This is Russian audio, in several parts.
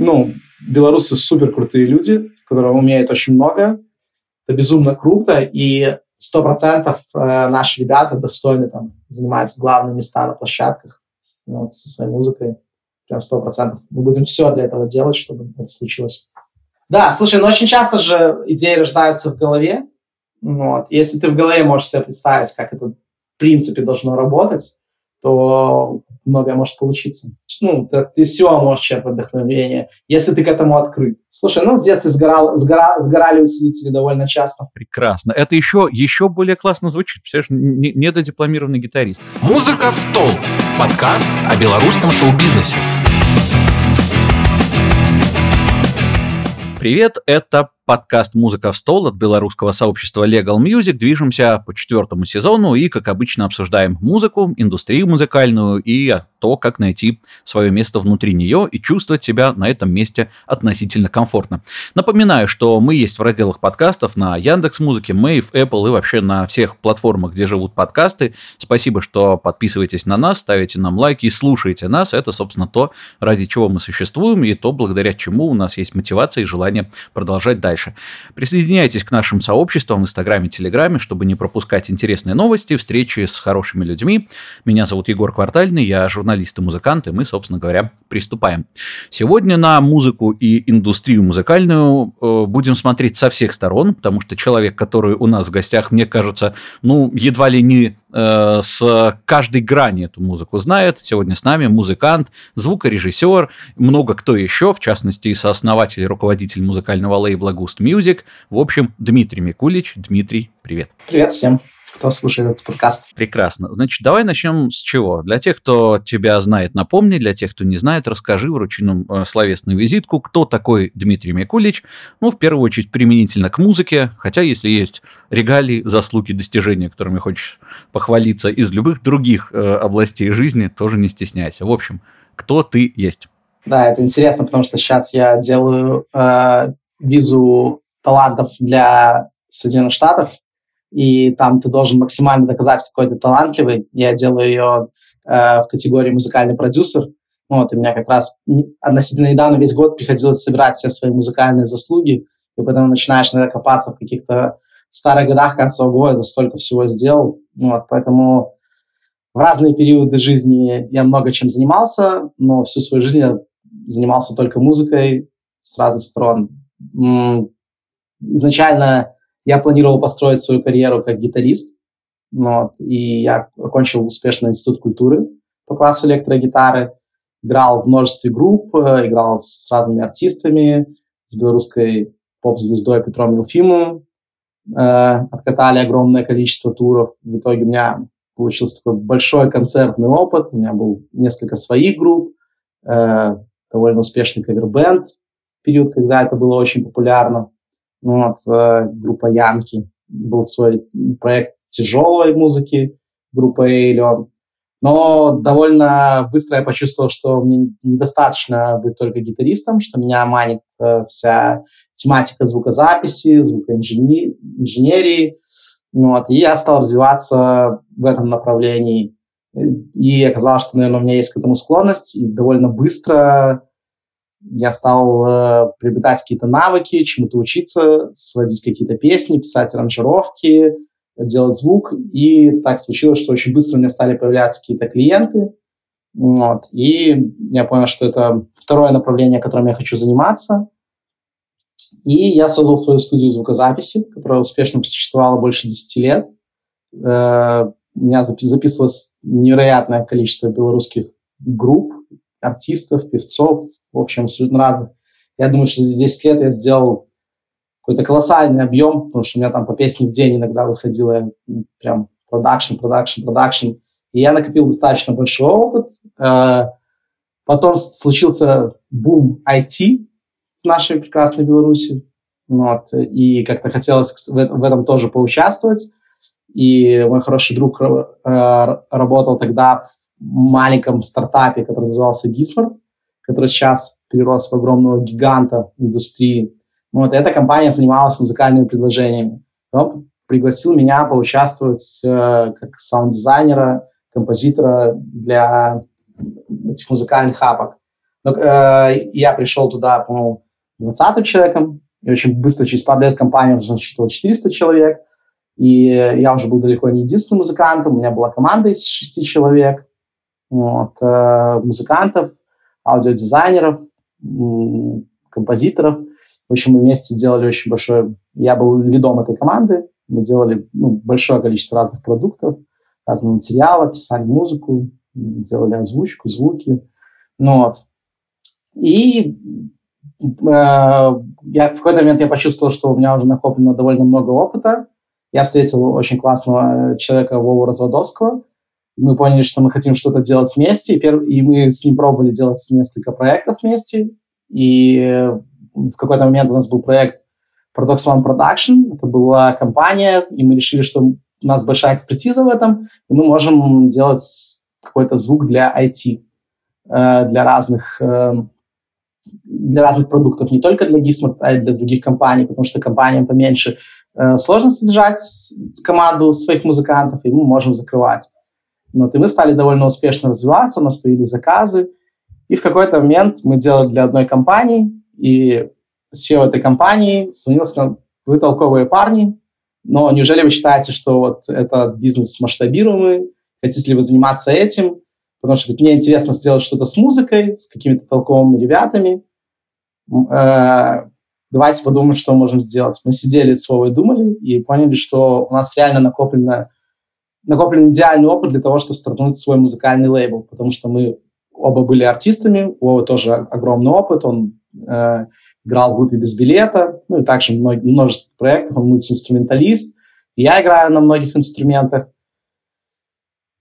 ну, белорусы супер крутые люди, которые умеют очень много. Это безумно круто, и сто процентов э, наши ребята достойны там занимать главные места на площадках ну, вот, со своей музыкой. Прям сто процентов. Мы будем все для этого делать, чтобы это случилось. Да, слушай, ну очень часто же идеи рождаются в голове. Вот. Если ты в голове можешь себе представить, как это в принципе должно работать, то многое может получиться. Ну, ты, ты все можешь черпать вдохновение, если ты к этому открыт. Слушай, ну, в детстве сгорал, сгора, сгорали усилители довольно часто. Прекрасно. Это еще, еще более классно звучит. Представляешь, недодипломированный гитарист. Музыка в стол. Подкаст о белорусском шоу-бизнесе. Привет, это подкаст «Музыка в стол» от белорусского сообщества Legal Music. Движемся по четвертому сезону и, как обычно, обсуждаем музыку, индустрию музыкальную и то, как найти свое место внутри нее и чувствовать себя на этом месте относительно комфортно. Напоминаю, что мы есть в разделах подкастов на Яндекс Музыке, Мэйв, Apple и вообще на всех платформах, где живут подкасты. Спасибо, что подписываетесь на нас, ставите нам лайки и слушаете нас. Это, собственно, то, ради чего мы существуем и то, благодаря чему у нас есть мотивация и желание продолжать дальше. Присоединяйтесь к нашим сообществам в Инстаграме, Телеграме, чтобы не пропускать интересные новости, встречи с хорошими людьми. Меня зовут Егор Квартальный, я журналист и мы, собственно говоря, приступаем. Сегодня на музыку и индустрию музыкальную э, будем смотреть со всех сторон, потому что человек, который у нас в гостях, мне кажется, ну, едва ли не Э, с каждой грани эту музыку знает. Сегодня с нами музыкант, звукорежиссер, много кто еще, в частности, сооснователь и руководитель музыкального лейбла Gust Music. В общем, Дмитрий Микулич. Дмитрий, привет. Привет всем кто слушает этот подкаст. Прекрасно. Значит, давай начнем с чего? Для тех, кто тебя знает, напомни. Для тех, кто не знает, расскажи, вручи нам э, словесную визитку, кто такой Дмитрий Микулич. Ну, в первую очередь, применительно к музыке. Хотя, если есть регалии, заслуги, достижения, которыми хочешь похвалиться из любых других э, областей жизни, тоже не стесняйся. В общем, кто ты есть? Да, это интересно, потому что сейчас я делаю э, визу талантов для Соединенных Штатов, и там ты должен максимально доказать, какой ты талантливый. Я делаю ее э, в категории музыкальный продюсер. Вот, и меня как раз относительно недавно весь год приходилось собирать все свои музыкальные заслуги, и потом начинаешь иногда копаться в каких-то старых годах, ого, я столько всего сделал. Вот, поэтому в разные периоды жизни я много чем занимался, но всю свою жизнь я занимался только музыкой с разных сторон. Изначально я планировал построить свою карьеру как гитарист, вот, и я окончил успешно институт культуры по классу электрогитары, играл в множестве групп, э, играл с разными артистами, с белорусской поп-звездой Петром Елфимовым, э, откатали огромное количество туров. В итоге у меня получился такой большой концертный опыт, у меня был несколько своих групп, э, довольно успешный кавер-бенд в период, когда это было очень популярно. Ну, вот, э, группа Янки. Был свой проект тяжелой музыки, группа Эйлион. Но довольно быстро я почувствовал, что мне недостаточно быть только гитаристом, что меня манит э, вся тематика звукозаписи, звукоинженерии. Ну, вот, и я стал развиваться в этом направлении. И оказалось, что, наверное, у меня есть к этому склонность, и довольно быстро я стал э, приобретать какие-то навыки, чему-то учиться, сводить какие-то песни, писать аранжировки, делать звук. И так случилось, что очень быстро у меня стали появляться какие-то клиенты. Вот. И я понял, что это второе направление, которым я хочу заниматься. И я создал свою студию звукозаписи, которая успешно существовала больше 10 лет. Э, у меня записывалось невероятное количество белорусских групп, артистов, певцов, в общем, абсолютно разных. Я думаю, что за 10 лет я сделал какой-то колоссальный объем, потому что у меня там по песне в день иногда выходило прям продакшн, продакшн, продакшн. И я накопил достаточно большой опыт. Э, потом случился бум IT в нашей прекрасной Беларуси. Вот, и как-то хотелось в этом тоже поучаствовать. И мой хороший друг э, работал тогда в маленьком стартапе, который назывался Gismart который сейчас перерос в огромного гиганта индустрии. Вот, эта компания занималась музыкальными предложениями. Он пригласил меня поучаствовать э, как саунд-дизайнера, композитора для этих музыкальных апок. Но, э, я пришел туда, по-моему, 20 человеком, и очень быстро, через пару лет, компания уже насчитывала 400 человек. И я уже был далеко не единственным музыкантом. У меня была команда из шести человек. Вот, э, музыкантов, аудиодизайнеров, композиторов. В общем, мы вместе делали очень большое... Я был лидом этой команды. Мы делали ну, большое количество разных продуктов, разного материала, писали музыку, делали озвучку, звуки. Ну, вот. И э, я в какой-то момент я почувствовал, что у меня уже накоплено довольно много опыта. Я встретил очень классного человека Вову Разводовского. Мы поняли, что мы хотим что-то делать вместе, и, перв... и мы с ним пробовали делать несколько проектов вместе. И в какой-то момент у нас был проект Paradox One Production. Это была компания, и мы решили, что у нас большая экспертиза в этом, и мы можем делать какой-то звук для IT, э, для разных э, для разных продуктов, не только для Gizmart, а и для других компаний, потому что компаниям поменьше э, сложно содержать команду своих музыкантов, и мы можем закрывать. Вот, и мы стали довольно успешно развиваться, у нас появились заказы, и в какой-то момент мы делали для одной компании, и SEO этой компании звонил, сказал, вы толковые парни, но неужели вы считаете, что вот этот бизнес масштабируемый, хотите ли вы заниматься этим? потому что мне интересно сделать что-то с музыкой, с какими-то толковыми ребятами. Э, давайте подумаем, что мы можем сделать. Мы сидели с Вовой думали, и поняли, что у нас реально накоплено, накоплен идеальный опыт для того, чтобы стартануть свой музыкальный лейбл, потому что мы оба были артистами, у Вовы тоже огромный опыт, он э, играл в группе без билета, ну и также множество проектов, он мультиинструменталист, я играю на многих инструментах,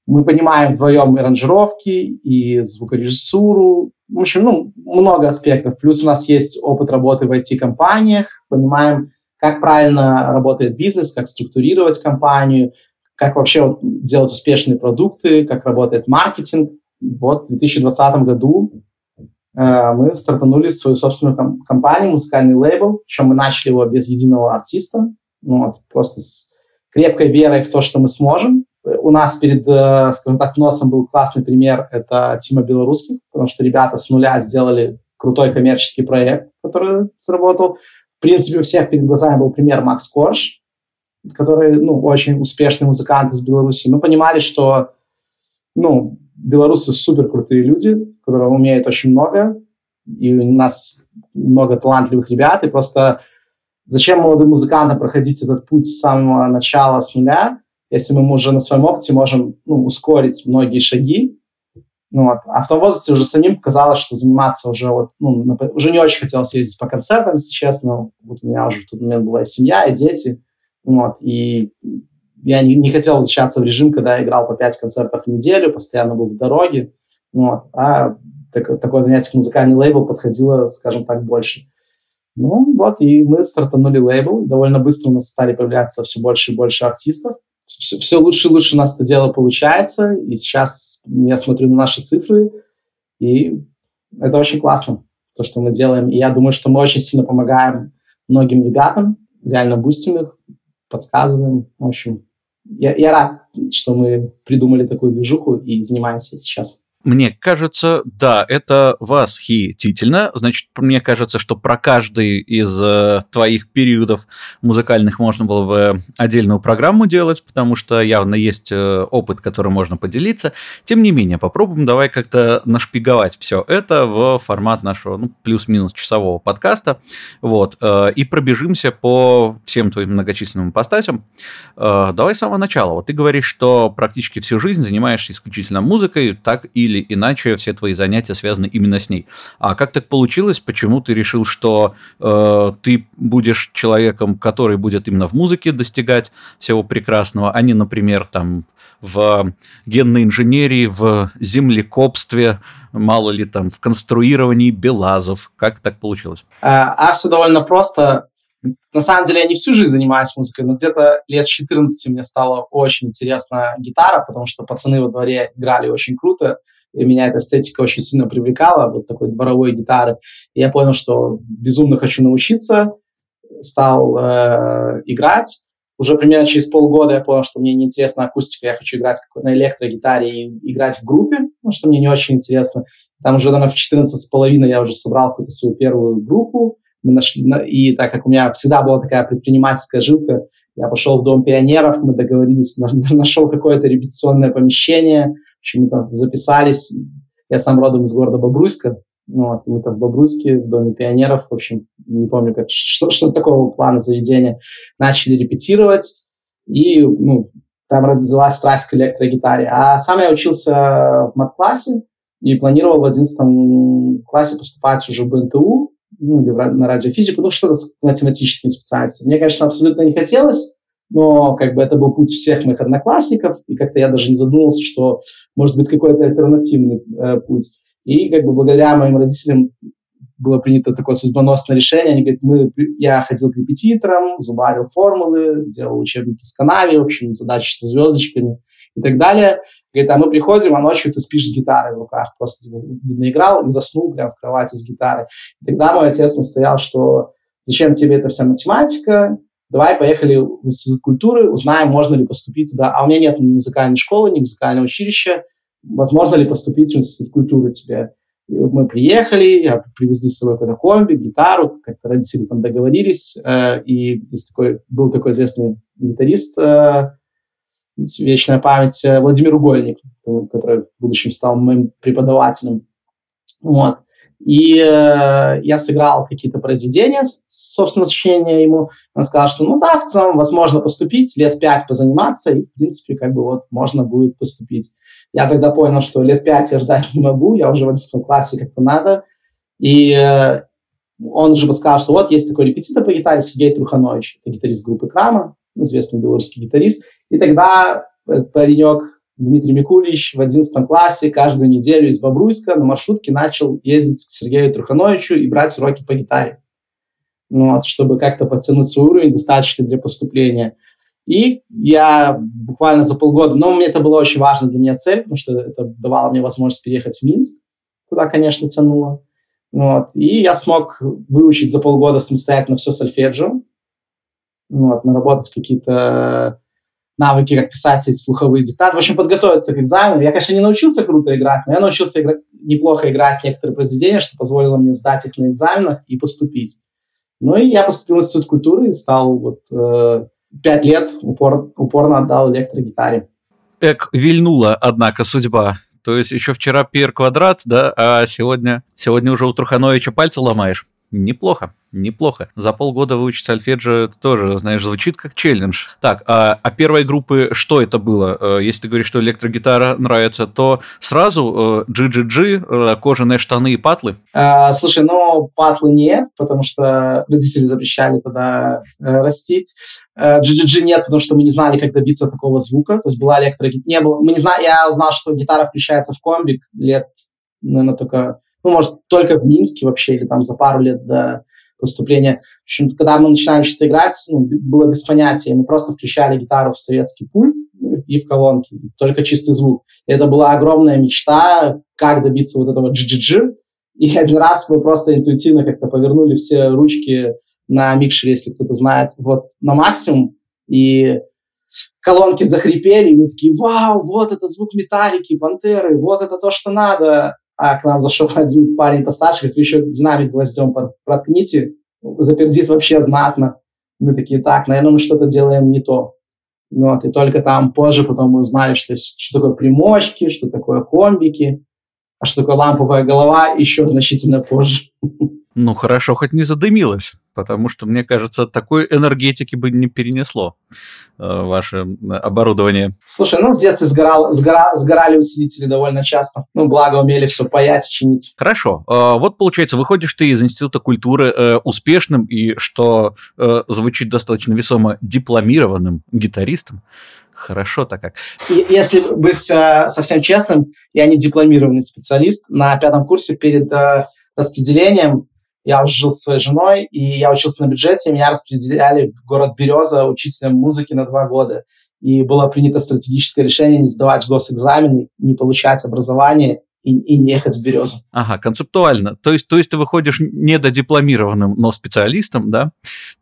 мы понимаем вдвоем и аранжировки, и звукорежиссуру. В общем, ну, много аспектов. Плюс у нас есть опыт работы в IT-компаниях. Понимаем, как правильно работает бизнес, как структурировать компанию, как вообще делать успешные продукты, как работает маркетинг. Вот в 2020 году э, мы стартанули свою собственную ком- компанию, музыкальный лейбл, причем мы начали его без единого артиста, ну, вот, просто с крепкой верой в то, что мы сможем у нас перед, э, скажем так, носом был классный пример, это Тима Белорусских, потому что ребята с нуля сделали крутой коммерческий проект, который сработал. В принципе, у всех перед глазами был пример Макс Корж, который, ну, очень успешный музыкант из Беларуси. Мы понимали, что, ну, белорусы супер крутые люди, которые умеют очень много, и у нас много талантливых ребят, и просто зачем молодым музыкантам проходить этот путь с самого начала, с нуля, если мы уже на своем опыте можем ну, ускорить многие шаги. Ну, вот. А в том возрасте уже самим показалось, что заниматься уже вот, ну, уже не очень хотелось ездить по концертам, если честно. Вот у меня уже в тот момент была и семья, и дети. Вот. И я не, не хотел возвращаться в режим, когда я играл по пять концертов в неделю, постоянно был в дороге. Вот. А так, такое занятие, как музыкальный лейбл, подходило, скажем так, больше. Ну, вот, и мы стартанули лейбл. Довольно быстро у нас стали появляться все больше и больше артистов все, все лучше и лучше у нас это дело получается. И сейчас я смотрю на наши цифры, и это очень классно, то, что мы делаем. И я думаю, что мы очень сильно помогаем многим ребятам, реально бустим их, подсказываем. В общем, я, я рад, что мы придумали такую движуху и занимаемся сейчас. Мне кажется, да, это восхитительно. Значит, мне кажется, что про каждый из э, твоих периодов музыкальных можно было бы отдельную программу делать, потому что явно есть э, опыт, который можно поделиться. Тем не менее, попробуем давай как-то нашпиговать все это в формат нашего ну, плюс-минус часового подкаста. Вот, э, и пробежимся по всем твоим многочисленным постатям. Э, давай с самого начала. Вот ты говоришь, что практически всю жизнь занимаешься исключительно музыкой, так и или иначе все твои занятия связаны именно с ней. А как так получилось? Почему ты решил, что э, ты будешь человеком, который будет именно в музыке достигать всего прекрасного, а не, например, там в генной инженерии, в землекопстве, мало ли там в конструировании белазов. Как так получилось? А, а все довольно просто. На самом деле я не всю жизнь занимаюсь музыкой, но где-то лет 14 мне стало очень интересна гитара, потому что пацаны во дворе играли очень круто и меня эта эстетика очень сильно привлекала, вот такой дворовой гитары. И я понял, что безумно хочу научиться, стал э, играть. Уже примерно через полгода я понял, что мне неинтересна акустика, я хочу играть на электрогитаре и играть в группе, потому что мне не очень интересно. Там уже, наверное, в 14 с половиной я уже собрал какую-то свою первую группу. Мы нашли, и так как у меня всегда была такая предпринимательская жилка, я пошел в Дом пионеров, мы договорились, нашел какое-то репетиционное помещение, там записались. Я сам родом из города Бобруйска, вот, мы там в Бобруйске, в Доме пионеров, в общем, не помню, как, что, что такого плана заведения, начали репетировать, и ну, там родилась страсть к электрогитаре. А сам я учился в мат-классе и планировал в 11 классе поступать уже в БНТУ, ну, или на радиофизику, ну, что-то с математическими специальностями. Мне, конечно, абсолютно не хотелось, но как бы это был путь всех моих одноклассников, и как-то я даже не задумывался, что может быть какой-то альтернативный э, путь. И как бы благодаря моим родителям было принято такое судьбоносное решение. Они говорят, мы, я ходил к репетиторам, зубарил формулы, делал учебники с канави, в общем, задачи со звездочками и так далее. Говорит, а мы приходим, а ночью ты спишь с гитарой в руках. Просто, видно, играл и заснул прямо в кровати с гитарой. И тогда мой отец настоял, что зачем тебе эта вся математика, давай поехали в Институт культуры, узнаем, можно ли поступить туда. А у меня нет ни музыкальной школы, ни музыкального училища. Возможно ли поступить в Институт культуры тебе? И вот мы приехали, привезли с собой какой-то комби, гитару, как-то родители там договорились, э, и есть такой, был такой известный гитарист, э, вечная память, э, Владимир Угольник, который в будущем стал моим преподавателем. Вот. И э, я сыграл какие-то произведения, собственно, сочинения ему. Он сказал, что ну да, в целом возможно поступить, лет пять позаниматься, и, в принципе, как бы вот можно будет поступить. Я тогда понял, что лет пять я ждать не могу, я уже в 11 классе как-то надо. И э, он же сказал, что вот есть такой репетитор по гитаре Сергей Труханович, гитарист группы Крама, известный белорусский гитарист. И тогда этот паренек Дмитрий Микулич в 11 классе каждую неделю из Бобруйска на маршрутке начал ездить к Сергею Трухановичу и брать уроки по гитаре. Ну, вот, чтобы как-то подтянуть свой уровень, достаточно для поступления. И я буквально за полгода, но мне это было очень важно для меня цель, потому что это давало мне возможность переехать в Минск, куда, конечно, тянуло. Вот. И я смог выучить за полгода самостоятельно все сольфеджио, вот, наработать какие-то навыки, как писать эти слуховые диктаты. В общем, подготовиться к экзамену. Я, конечно, не научился круто играть, но я научился игра... неплохо играть некоторые произведения, что позволило мне сдать их на экзаменах и поступить. Ну и я поступил в Институт культуры и стал вот э, пять лет упор, упорно отдал электрогитаре. Эк, вильнула, однако, судьба. То есть еще вчера пир квадрат, да, а сегодня, сегодня уже у Трухановича пальцы ломаешь. Неплохо, неплохо. За полгода выучить сольфеджио тоже, знаешь, звучит как челлендж. Так, а, а первой группы что это было? Э, если ты говоришь, что электрогитара нравится, то сразу GGG, э, э, кожаные штаны и патлы? А, слушай, ну, патлы нет, потому что родители запрещали тогда растить. GGG нет, потому что мы не знали, как добиться такого звука. То есть была электрогитара. Не было. Мы не знали, я узнал, что гитара включается в комбик лет, наверное, только ну, может, только в Минске вообще, или там за пару лет до поступления. В общем, когда мы начинали учиться играть, ну, было без понятия. Мы просто включали гитару в советский пульт ну, и в колонки, только чистый звук. И это была огромная мечта, как добиться вот этого GGG. И один раз мы просто интуитивно как-то повернули все ручки на микшере, если кто-то знает, вот на максимум, и колонки захрипели, и мы такие, вау, вот это звук металлики, пантеры, вот это то, что надо а к нам зашел один парень постарше, говорит, вы еще динамик гвоздем проткните, запердит вообще знатно. Мы такие, так, наверное, мы что-то делаем не то. Вот, и только там позже потом мы узнали, что, что такое примочки, что такое комбики, а что такое ламповая голова, еще значительно позже. Ну, хорошо, хоть не задымилось потому что, мне кажется, такой энергетики бы не перенесло э, ваше оборудование. Слушай, ну в детстве сгорал, сгора, сгорали усилители довольно часто. Ну, благо умели все паять, чинить. Хорошо. Э, вот, получается, выходишь ты из Института культуры э, успешным и, что э, звучит достаточно весомо, дипломированным гитаристом. Хорошо-то как. Если быть э, совсем честным, я не дипломированный специалист. На пятом курсе перед э, распределением я уже жил с своей женой, и я учился на бюджете, меня распределяли в город Береза учителем музыки на два года. И было принято стратегическое решение не сдавать госэкзамены, не получать образование и, и не ехать в березу. Ага, концептуально. То есть, то есть ты выходишь недодипломированным, но специалистом, да?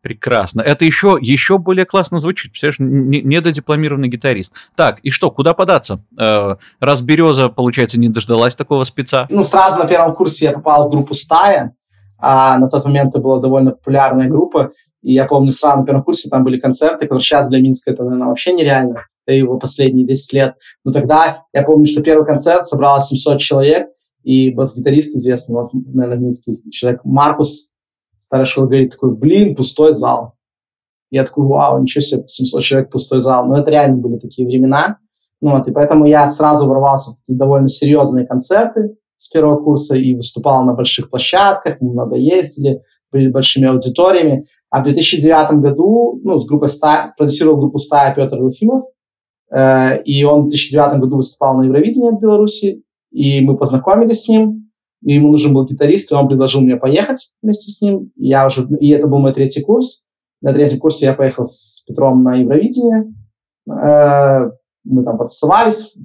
Прекрасно. Это еще, еще более классно звучит. Представляешь, недодипломированный гитарист. Так, и что, куда податься? Э, раз Береза, получается, не дождалась такого спеца? Ну, сразу на первом курсе я попал в группу «Стая», а на тот момент это была довольно популярная группа, и я помню, сразу на первом курсе там были концерты, которые сейчас для Минска это, наверное, вообще нереально да его последние 10 лет. Но тогда я помню, что первый концерт собралось 700 человек, и бас-гитарист известный, вот, наверное, минский человек, Маркус, старая школа, говорит такой, блин, пустой зал. Я такой, вау, ничего себе, 700 человек, пустой зал. Но это реально были такие времена. Ну, вот, и поэтому я сразу ворвался в такие довольно серьезные концерты с первого курса и выступал на больших площадках, мы много ездили, были большими аудиториями. А в 2009 году ну, с группой «Стая», продюсировал группу «Стая» Петр Луфимов, Э, и он в 2009 году выступал на Евровидении от Беларуси, и мы познакомились с ним, и ему нужен был гитарист, и он предложил мне поехать вместе с ним. Я уже, и это был мой третий курс. На третьем курсе я поехал с Петром на Евровидение. Э, мы там потусовались,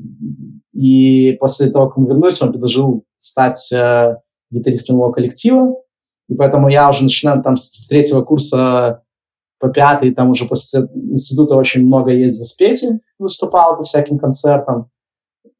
и после того, как мы вернулись, он предложил стать э, гитаристом его коллектива. И поэтому я уже начинаю там с третьего курса по пятый, там уже после института очень много ездил с Петей, выступал по всяким концертам.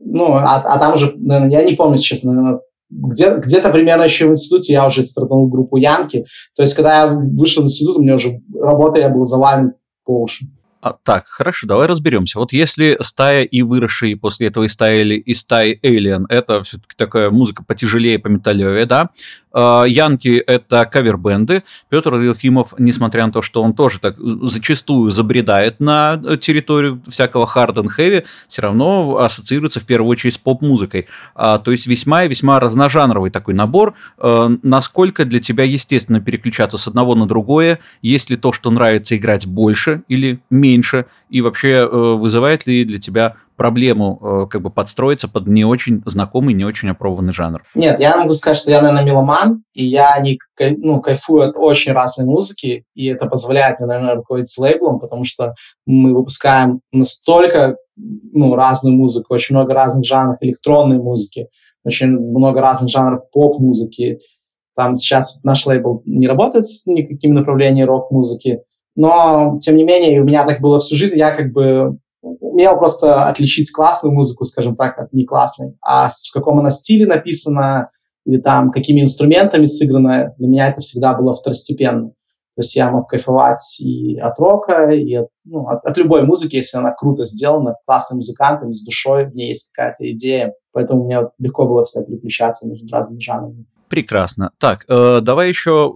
Ну, а, а там уже, наверное, я не помню, честно, наверное, где, где-то примерно еще в институте я уже стартанул группу Янки. То есть, когда я вышел из института, у меня уже работа, я был завален по уши. А, так, хорошо, давай разберемся. Вот если стая и выросшие после этого и стая, и стаи Alien, это все-таки такая музыка потяжелее, по металлевее, да? А, Янки — это кавербенды. Петр Елфимов, несмотря на то, что он тоже так зачастую забредает на территорию всякого hard and heavy, все равно ассоциируется в первую очередь с поп-музыкой. А, то есть весьма и весьма разножанровый такой набор. А, насколько для тебя естественно переключаться с одного на другое? Есть ли то, что нравится играть больше или меньше? И вообще э, вызывает ли для тебя проблему э, как бы подстроиться под не очень знакомый, не очень опробованный жанр? Нет, я могу сказать, что я, наверное, меломан, и я не, ну, кайфую от очень разной музыки, и это позволяет мне, наверное, руководить лейблом, потому что мы выпускаем настолько ну, разную музыку, очень много разных жанров электронной музыки, очень много разных жанров поп-музыки. Там сейчас наш лейбл не работает с никакими направлениями рок-музыки, но, тем не менее, у меня так было всю жизнь, я как бы умел просто отличить классную музыку, скажем так, от не классной. А в каком она стиле написана или там какими инструментами сыграна, для меня это всегда было второстепенно. То есть я мог кайфовать и от рока, и от, ну, от, от любой музыки, если она круто сделана, классным музыкантом, с душой, в ней есть какая-то идея. Поэтому мне легко было всегда переключаться между разными жанрами. Прекрасно. Так, э, давай еще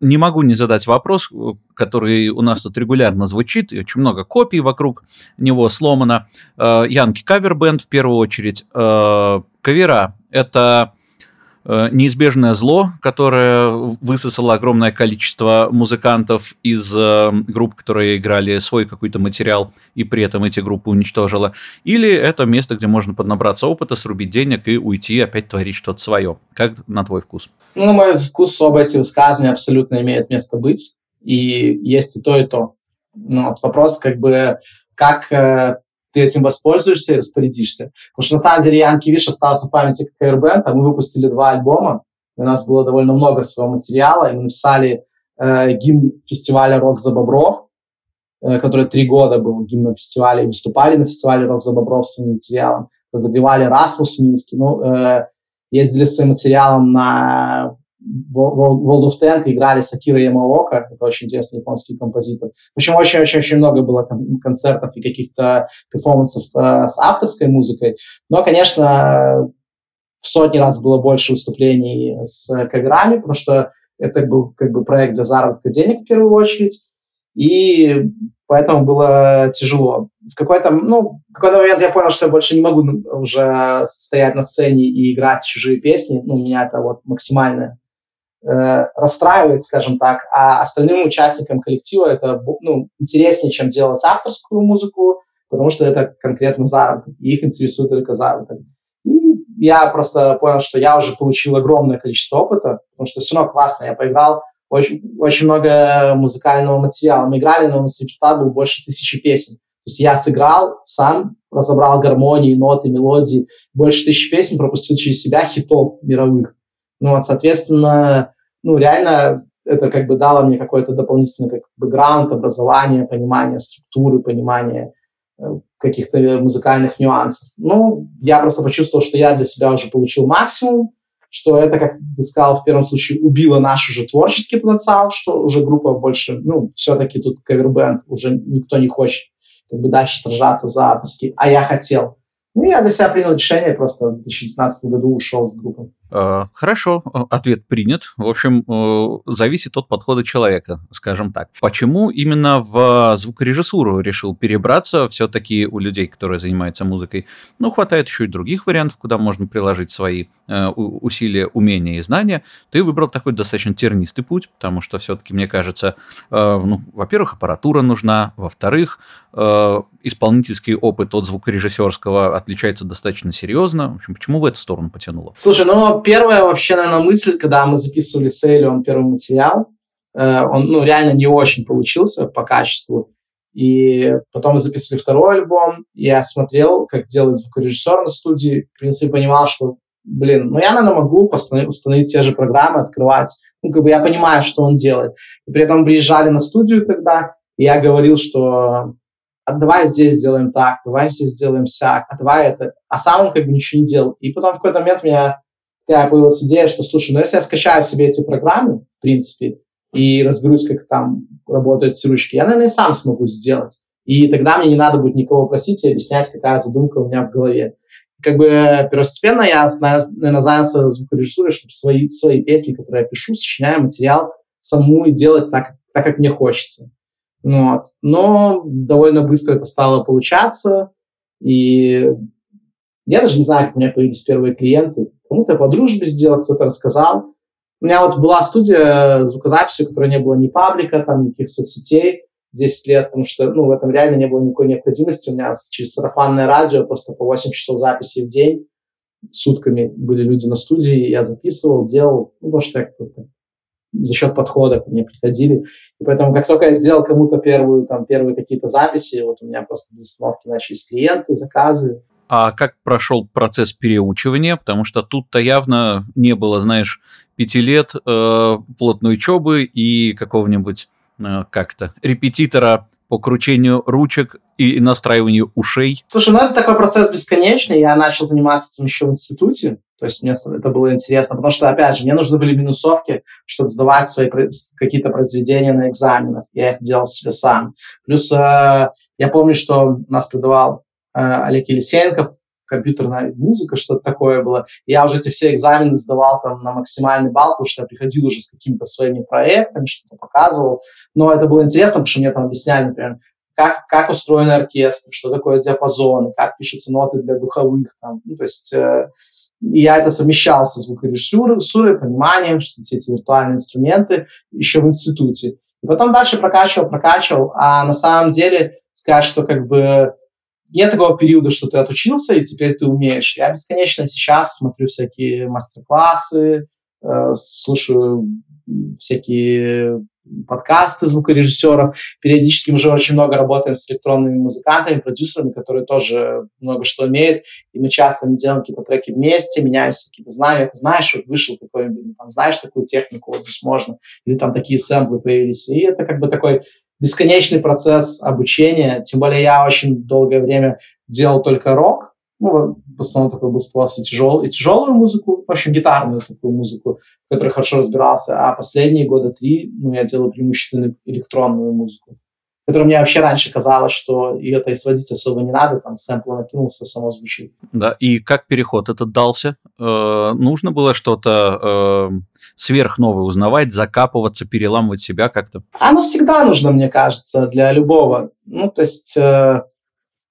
не могу не задать вопрос, э, который у нас тут регулярно звучит, и очень много копий вокруг него сломано. Э, Янки кавербенд в первую очередь. Э, кавера — это неизбежное зло, которое высосало огромное количество музыкантов из э, групп, которые играли свой какой-то материал, и при этом эти группы уничтожило. Или это место, где можно поднабраться опыта, срубить денег и уйти опять творить что-то свое. Как на твой вкус? Ну, на мой вкус оба эти высказывания абсолютно имеют место быть. И есть и то, и то. Ну, вот вопрос, как бы, как э, ты этим воспользуешься и распорядишься. Потому что на самом деле Янки Виш остался в памяти как Airband, а мы выпустили два альбома, у нас было довольно много своего материала, и мы написали э, гимн фестиваля «Рок за Бобров», э, который три года был гимном фестиваля, и выступали на фестивале «Рок за Бобров» своим материалом, разогревали Расмус Минский, ну, э, ездили своим материалом на World of Tank играли Сакира Ямаока, это очень известный японский композитор. В общем, очень-очень-очень много было концертов и каких-то перформансов э, с авторской музыкой. Но, конечно, в сотни раз было больше выступлений с каверами, потому что это был как бы проект для заработка денег в первую очередь. И поэтому было тяжело. В какой-то, ну, какой-то момент я понял, что я больше не могу уже стоять на сцене и играть чужие песни. Ну, у меня это вот максимальное расстраивает, скажем так, а остальным участникам коллектива это ну, интереснее, чем делать авторскую музыку, потому что это конкретно заработок, и их интересует только заработок. И я просто понял, что я уже получил огромное количество опыта, потому что все равно классно, я поиграл очень, очень много музыкального материала. Мы играли, но у нас репертуар был больше тысячи песен. То есть я сыграл сам разобрал гармонии, ноты, мелодии, больше тысячи песен пропустил через себя хитов мировых. Ну вот, соответственно, ну реально это как бы дало мне какой-то дополнительный как бэкграунд, образование, понимание структуры, понимание э, каких-то музыкальных нюансов. Ну, я просто почувствовал, что я для себя уже получил максимум, что это, как ты сказал, в первом случае убило наш уже творческий потенциал, что уже группа больше, ну, все-таки тут кавербенд, уже никто не хочет как бы дальше сражаться за авторский, а я хотел. Ну, я для себя принял решение, просто в 2019 году ушел в группу. Э, хорошо, э, ответ принят. В общем, э, зависит от подхода человека, скажем так. Почему именно в звукорежиссуру решил перебраться? Все-таки у людей, которые занимаются музыкой, ну, хватает еще и других вариантов, куда можно приложить свои усилия, умения и знания. Ты выбрал такой достаточно тернистый путь, потому что все-таки, мне кажется, ну, во-первых, аппаратура нужна, во-вторых, исполнительский опыт от звукорежиссерского отличается достаточно серьезно. В общем, почему в эту сторону потянуло? Слушай, ну, первая вообще, наверное, мысль, когда мы записывали с Эйлион первый материал, э, он, ну, реально не очень получился по качеству. И потом мы записывали второй альбом, я смотрел, как делает звукорежиссер на студии, в принципе, понимал, что, блин, ну, я, наверное, могу установить те же программы, открывать. Ну, как бы я понимаю, что он делает. И при этом приезжали на студию тогда, и я говорил, что а давай здесь сделаем так, давай здесь сделаем сяк, а давай это. А сам он как бы ничего не делал. И потом в какой-то момент меня появилась идея, что, слушай, ну если я скачаю себе эти программы, в принципе, и разберусь, как там работают эти ручки, я, наверное, сам смогу сделать. И тогда мне не надо будет никого просить и объяснять, какая задумка у меня в голове. Как бы первостепенно я, наверное, занялся звукорежиссурой, чтобы свои, свои песни, которые я пишу, сочиняю материал, саму делать так, так как мне хочется. Вот. Но довольно быстро это стало получаться, и я даже не знаю, как у меня появились первые клиенты. Кому-то по дружбе сделал, кто-то рассказал. У меня вот была студия звукозаписи, у которой не было ни паблика, там, никаких соцсетей 10 лет, потому что ну, в этом реально не было никакой необходимости. У меня через сарафанное радио просто по 8 часов записи в день сутками были люди на студии, я записывал, делал, ну, потому что я как-то за счет подхода ко мне приходили. И поэтому, как только я сделал кому-то первую, там, первые какие-то записи, вот у меня просто без остановки начались клиенты, заказы, а как прошел процесс переучивания? Потому что тут-то явно не было, знаешь, пяти лет э, плотной учебы и какого-нибудь э, как-то репетитора по кручению ручек и настраиванию ушей. Слушай, ну это такой процесс бесконечный. Я начал заниматься этим еще в институте. То есть мне это было интересно, потому что, опять же, мне нужны были минусовки, чтобы сдавать свои какие-то произведения на экзаменах. Я их делал себе сам. Плюс э, я помню, что нас преподавал Олег Елисеенков, компьютерная музыка, что-то такое было. Я уже эти все экзамены сдавал там на максимальный балл, потому что я приходил уже с какими-то своими проектами, что-то показывал. Но это было интересно, потому что мне там объясняли, например, как, как устроен оркестр, что такое диапазоны, как пишутся ноты для духовых. Там. Ну, то есть э, я это совмещал со звукорежиссурой, пониманием, что все эти виртуальные инструменты еще в институте. И потом дальше прокачивал, прокачивал, а на самом деле сказать, что как бы нет такого периода, что ты отучился, и теперь ты умеешь. Я бесконечно сейчас смотрю всякие мастер-классы, э, слушаю всякие подкасты звукорежиссеров. Периодически мы уже очень много работаем с электронными музыкантами, продюсерами, которые тоже много что умеют. И мы часто делаем какие-то треки вместе, меняемся какие-то знания. Ты знаешь, вот вышел такой, там, знаешь такую технику, вот здесь можно. Или там такие сэмплы появились. И это как бы такой бесконечный процесс обучения. Тем более я очень долгое время делал только рок. Ну, в основном такой был спрос и, тяжел, и тяжелую музыку, в общем, гитарную такую музыку, в которой хорошо разбирался. А последние года три ну, я делаю преимущественно электронную музыку которая мне вообще раньше казалось, что ее-то и сводить особо не надо, там сэмплы накинул, все само звучит. Да, и как переход этот дался? Э, нужно было что-то э, сверхновое узнавать, закапываться, переламывать себя как-то? Оно всегда нужно, мне кажется, для любого. Ну, то есть... Э,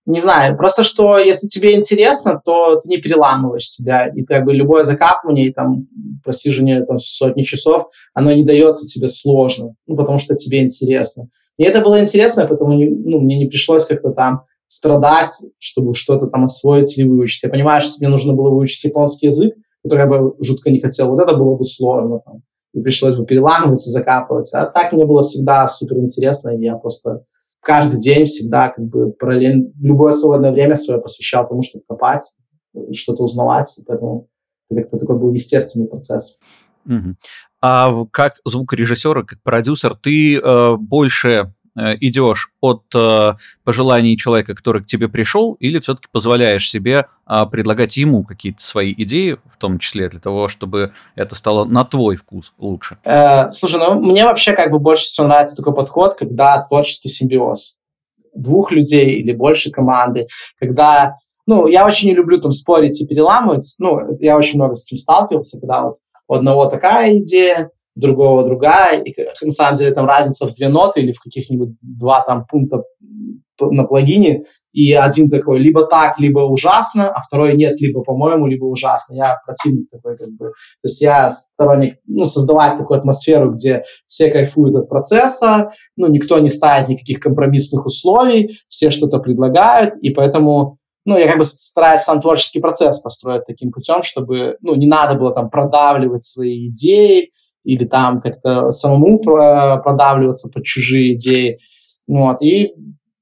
не знаю, просто что если тебе интересно, то ты не переламываешь себя, и как бы любое закапывание и там просиживание там сотни часов, оно не дается тебе сложно, ну, потому что тебе интересно. И это было интересно, поэтому ну, мне не пришлось как-то там страдать, чтобы что-то там освоить или выучить. Я понимаю, что мне нужно было выучить японский язык, который я бы жутко не хотел. Вот это было бы сложно. Там. И пришлось бы переламываться, закапываться. А так мне было всегда супер интересно, и я просто каждый день всегда как бы параллельно, любое свободное время свое посвящал тому, чтобы копать, что-то узнавать, поэтому это как-то такой был естественный процесс. Угу. А как звукорежиссер, как продюсер, ты э, больше Э, идешь от э, пожеланий человека, который к тебе пришел, или все-таки позволяешь себе а, предлагать ему какие-то свои идеи, в том числе для того, чтобы это стало на твой вкус лучше? Э, слушай, ну мне вообще как бы больше всего нравится такой подход, когда творческий симбиоз двух людей или больше команды, когда ну, я очень не люблю там спорить и переламывать. Ну, я очень много с этим сталкивался, когда вот у одного такая идея, другого другая, и на самом деле там разница в две ноты или в каких-нибудь два там пункта на плагине, и один такой либо так, либо ужасно, а второй нет, либо по-моему, либо ужасно. Я противник такой как бы. То есть я сторонник, ну, создавать такую атмосферу, где все кайфуют от процесса, ну, никто не ставит никаких компромиссных условий, все что-то предлагают, и поэтому ну, я как бы стараюсь сам творческий процесс построить таким путем, чтобы, ну, не надо было там продавливать свои идеи, или там как-то самому продавливаться под чужие идеи. Вот. И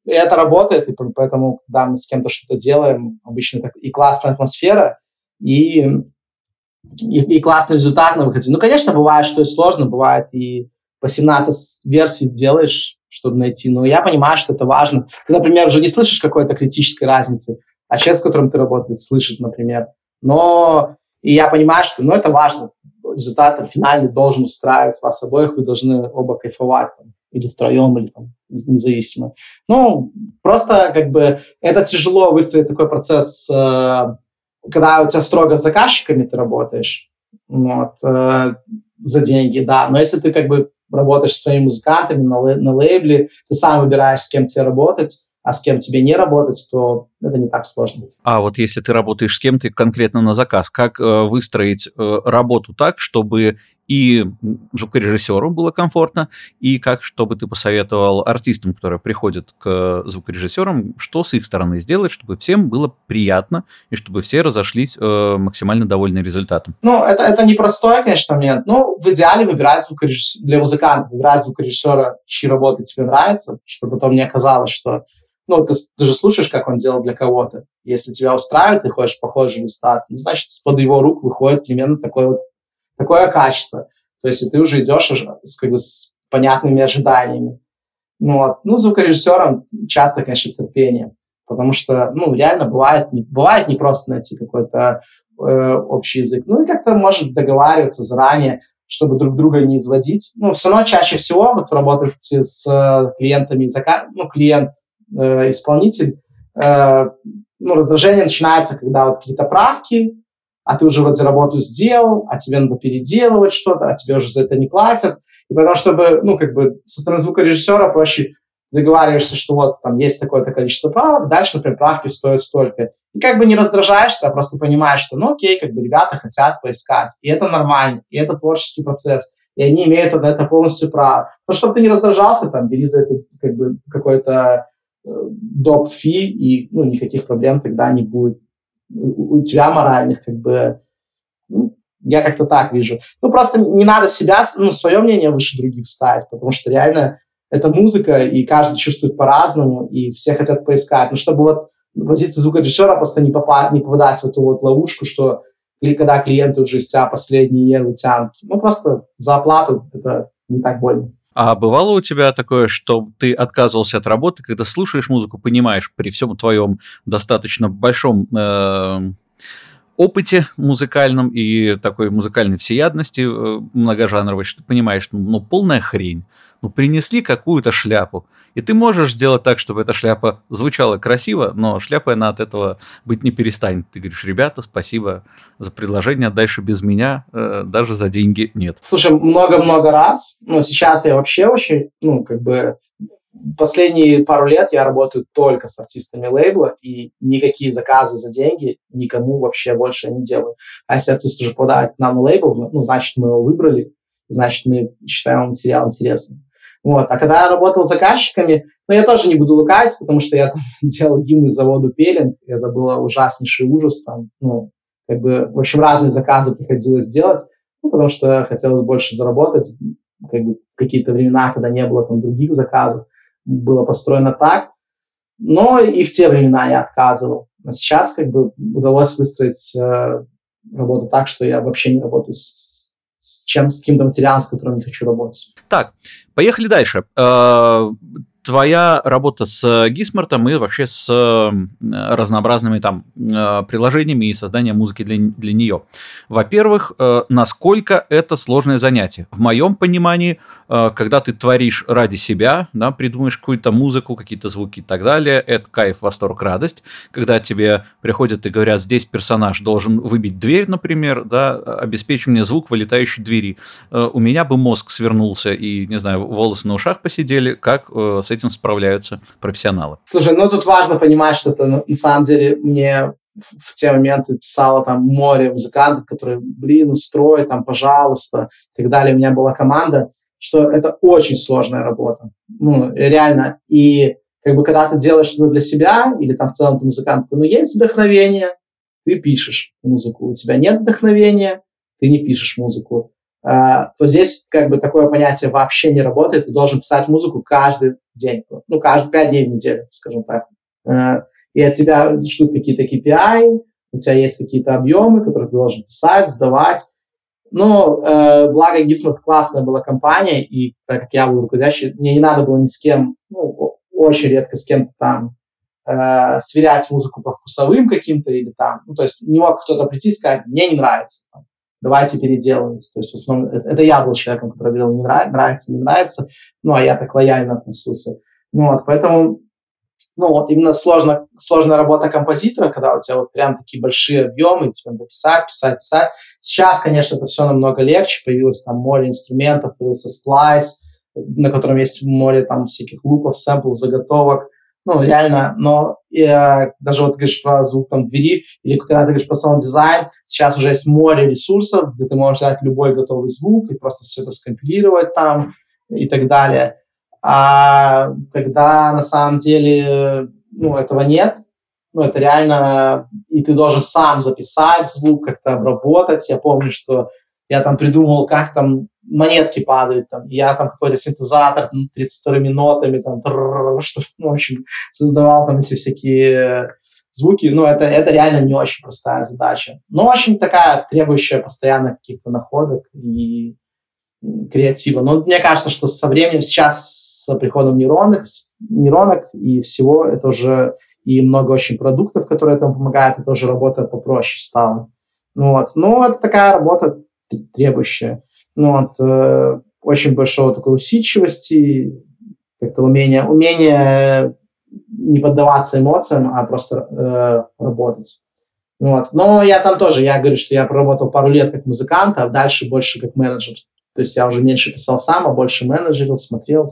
это работает, и поэтому, когда мы с кем-то что-то делаем, обычно так и классная атмосфера, и, и, и классный результат на выходе. Ну, конечно, бывает, что и сложно, бывает и по 17 версий делаешь, чтобы найти, но я понимаю, что это важно. Ты, например, уже не слышишь какой-то критической разницы, а человек, с которым ты работаешь, слышит, например. Но и я понимаю, что ну, это важно результат финальный должен устраивать вас обоих, вы должны оба кайфовать там, или втроем, или там, независимо. Ну, просто как бы это тяжело выстроить такой процесс, э, когда у тебя строго с заказчиками ты работаешь, вот, э, за деньги, да, но если ты как бы работаешь с своими музыкантами на, на лейбле, ты сам выбираешь, с кем тебе работать, а с кем тебе не работать, то это не так сложно. А вот если ты работаешь с кем-то конкретно на заказ, как э, выстроить э, работу так, чтобы и звукорежиссеру было комфортно, и как, чтобы ты посоветовал артистам, которые приходят к звукорежиссерам, что с их стороны сделать, чтобы всем было приятно, и чтобы все разошлись э, максимально довольны результатом? Ну, это, это непростой, конечно, момент. Ну, в идеале выбирать звукорежиссера, для музыкантов выбирать звукорежиссера, чьи работы тебе нравятся, чтобы потом не оказалось, что ну, ты, ты же слушаешь, как он делал для кого-то. Если тебя устраивает, ты хочешь похожий результат, ну, значит, из-под его рук выходит примерно такое вот, такое качество. То есть, и ты уже идешь с, как бы, с понятными ожиданиями. Ну, вот. ну, звукорежиссером часто, конечно, терпение. Потому что, ну, реально бывает, не, бывает не просто найти какой-то э, общий язык. Ну, и как-то может договариваться заранее, чтобы друг друга не изводить. Ну, все равно чаще всего вот работать с э, клиентами, ну, клиент э, исполнитель, э, ну, раздражение начинается, когда вот какие-то правки, а ты уже вроде работу сделал, а тебе надо переделывать что-то, а тебе уже за это не платят. И потому чтобы, ну, как бы со стороны звукорежиссера проще договариваешься, что вот там есть такое-то количество правок, дальше, например, правки стоят столько. И как бы не раздражаешься, а просто понимаешь, что, ну, окей, как бы ребята хотят поискать, и это нормально, и это творческий процесс, и они имеют на это полностью право. Но чтобы ты не раздражался, там, бери за это как бы какой-то доп. фи, и ну, никаких проблем тогда не будет. У, тебя моральных, как бы, ну, я как-то так вижу. Ну, просто не надо себя, ну, свое мнение выше других ставить, потому что реально это музыка, и каждый чувствует по-разному, и все хотят поискать. Ну, чтобы вот позиция звукорежиссера просто не, попа- не попадать в эту вот ловушку, что когда клиенты уже из тебя последние нервы тянут. Ну, просто за оплату это не так больно. А бывало у тебя такое, что ты отказывался от работы, когда слушаешь музыку, понимаешь, при всем твоем достаточно большом э, опыте музыкальном и такой музыкальной всеядности э, многожанровой, что ты понимаешь, ну, ну полная хрень ну, принесли какую-то шляпу. И ты можешь сделать так, чтобы эта шляпа звучала красиво, но шляпой она от этого быть не перестанет. Ты говоришь, ребята, спасибо за предложение, дальше без меня э, даже за деньги нет. Слушай, много-много раз, но сейчас я вообще очень, ну, как бы последние пару лет я работаю только с артистами лейбла, и никакие заказы за деньги никому вообще больше не делаю. А если артист уже подает к нам на лейбл, ну, значит, мы его выбрали, значит, мы считаем материал интересным. Вот. А когда я работал с заказчиками, ну, я тоже не буду лукавить, потому что я там делал гимны заводу Пелинг, это было ужаснейший ужас, там, ну, как бы, в общем, разные заказы приходилось делать, ну, потому что хотелось больше заработать, как бы, в какие-то времена, когда не было там других заказов. Было построено так. Но и в те времена я отказывал. А сейчас как бы удалось выстроить э, работу так, что я вообще не работаю с, с чем с каким-то материалом, с которым не хочу работать. Так, поехали дальше. Э, твоя работа с Гисмартом и вообще с разнообразными там э, приложениями и созданием музыки для, для нее. Во-первых, э, насколько это сложное занятие? В моем понимании, э, когда ты творишь ради себя, да, придумаешь какую-то музыку, какие-то звуки и так далее, это кайф, восторг, радость. Когда тебе приходят и говорят, здесь персонаж должен выбить дверь, например, да, обеспечь мне звук вылетающей двери. У меня бы мозг свернулся и, не знаю, волосы на ушах посидели, как с этим справляются профессионалы. Слушай, ну тут важно понимать, что это на самом деле мне в те моменты писало там море музыкантов, которые, блин, устрой, там, пожалуйста, и так далее. У меня была команда, что это очень сложная работа. Ну, реально. И как бы когда ты делаешь что-то для себя, или там в целом ты музыкант, ну, есть вдохновение, ты пишешь музыку. У тебя нет вдохновения, ты не пишешь музыку. А, то здесь как бы такое понятие вообще не работает. Ты должен писать музыку каждый день, ну, каждые пять дней в неделю, скажем так. А, и от тебя ждут какие-то KPI, у тебя есть какие-то объемы, которые ты должен писать, сдавать. Но э, благо Gizmo классная была компания, и так как я был руководящий, мне не надо было ни с кем, ну, очень редко с кем-то там э, сверять музыку по вкусовым каким-то или там, ну, то есть не мог кто-то прийти и сказать, мне не нравится. Там давайте переделывать. То есть в основном это, это я был человеком, который говорил, не нравится, нравится, не нравится, ну, а я так лояльно относился. Ну, вот, поэтому, ну, вот именно сложно, сложная работа композитора, когда у тебя вот прям такие большие объемы, тебе надо писать, писать, писать. Сейчас, конечно, это все намного легче, появилось там море инструментов, появился Splice, на котором есть море там всяких лупов, сэмплов, заготовок, ну, реально, но э, даже вот ты говоришь про звук там двери, или когда ты говоришь про саунд-дизайн, сейчас уже есть море ресурсов, где ты можешь взять любой готовый звук и просто все это скомпилировать там и так далее. А когда на самом деле, ну, этого нет, ну, это реально, и ты должен сам записать звук, как-то обработать. Я помню, что я там придумал, как там монетки падают, там, я там какой-то синтезатор ну, 32 нотами, там, что, ну, в общем, создавал там эти всякие звуки, ну, это, это реально не очень простая задача, но очень такая требующая постоянно каких-то находок и креатива. Но мне кажется, что со временем, сейчас с приходом нейронок, нейронок и всего, это уже и много очень продуктов, которые этому помогают, это уже работа попроще стала. Ну, вот. Ну, это такая работа требующая ну, от э, очень большого такой усидчивости, как-то умения, умения не поддаваться эмоциям, а просто э, работать. Вот. Но я там тоже, я говорю, что я проработал пару лет как музыкант, а дальше больше как менеджер. То есть я уже меньше писал сам, а больше менеджерил, смотрел,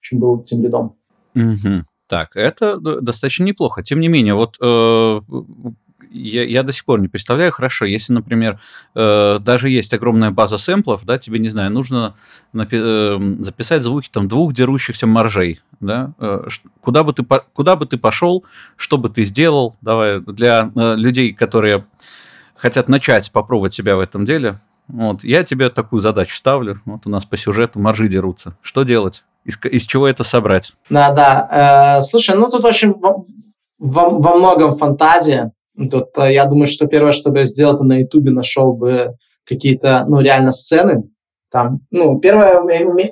общем, был тем лидом. Угу. Так, это достаточно неплохо. Тем не менее, вот э, я, я до сих пор не представляю, хорошо, если, например, э, даже есть огромная база сэмплов, да, тебе, не знаю, нужно э, записать звуки там двух дерущихся моржей, да, э, куда, бы ты куда бы ты пошел, что бы ты сделал, давай, для э, людей, которые хотят начать попробовать себя в этом деле, вот, я тебе такую задачу ставлю, вот у нас по сюжету моржи дерутся, что делать? Из, из чего это собрать? Да, да. Э, слушай, ну тут очень во, во многом фантазия. Тут э, я думаю, что первое, что бы я сделал, это на Ютубе нашел бы какие-то, ну, реально сцены. Там, ну, первое,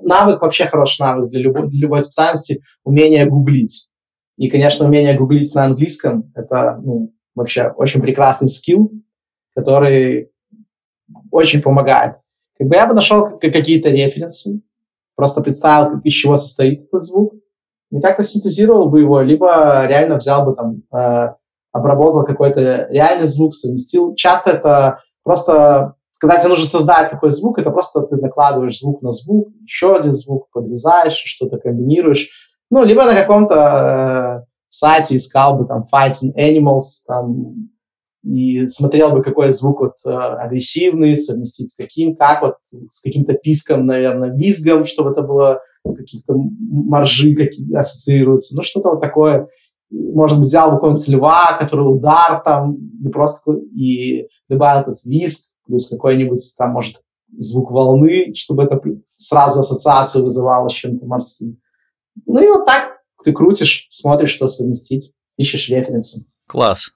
навык, вообще хороший навык для любой, для любой специальности, умение гуглить. И, конечно, умение гуглить на английском – это, ну, вообще очень прекрасный скилл, который очень помогает. Как бы я бы нашел какие-то референсы, просто представил, из чего состоит этот звук, и как-то синтезировал бы его, либо реально взял бы там э, обработал какой-то реальный звук, совместил. Часто это просто, когда тебе нужно создать такой звук, это просто ты накладываешь звук на звук, еще один звук подрезаешь, что-то комбинируешь. Ну, либо на каком-то э, сайте искал бы там Fighting Animals, там, и смотрел бы, какой звук вот э, агрессивный, совместить с каким, как вот, с каким-то писком, наверное, визгом, чтобы это было каких-то маржи какие ассоциируются, ну, что-то вот такое может взял бы какого-нибудь льва, который удар там, и просто и добавил этот виск, плюс какой-нибудь там, может, звук волны, чтобы это сразу ассоциацию вызывало с чем-то морским. Ну и вот так ты крутишь, смотришь, что совместить, ищешь референсы. Класс.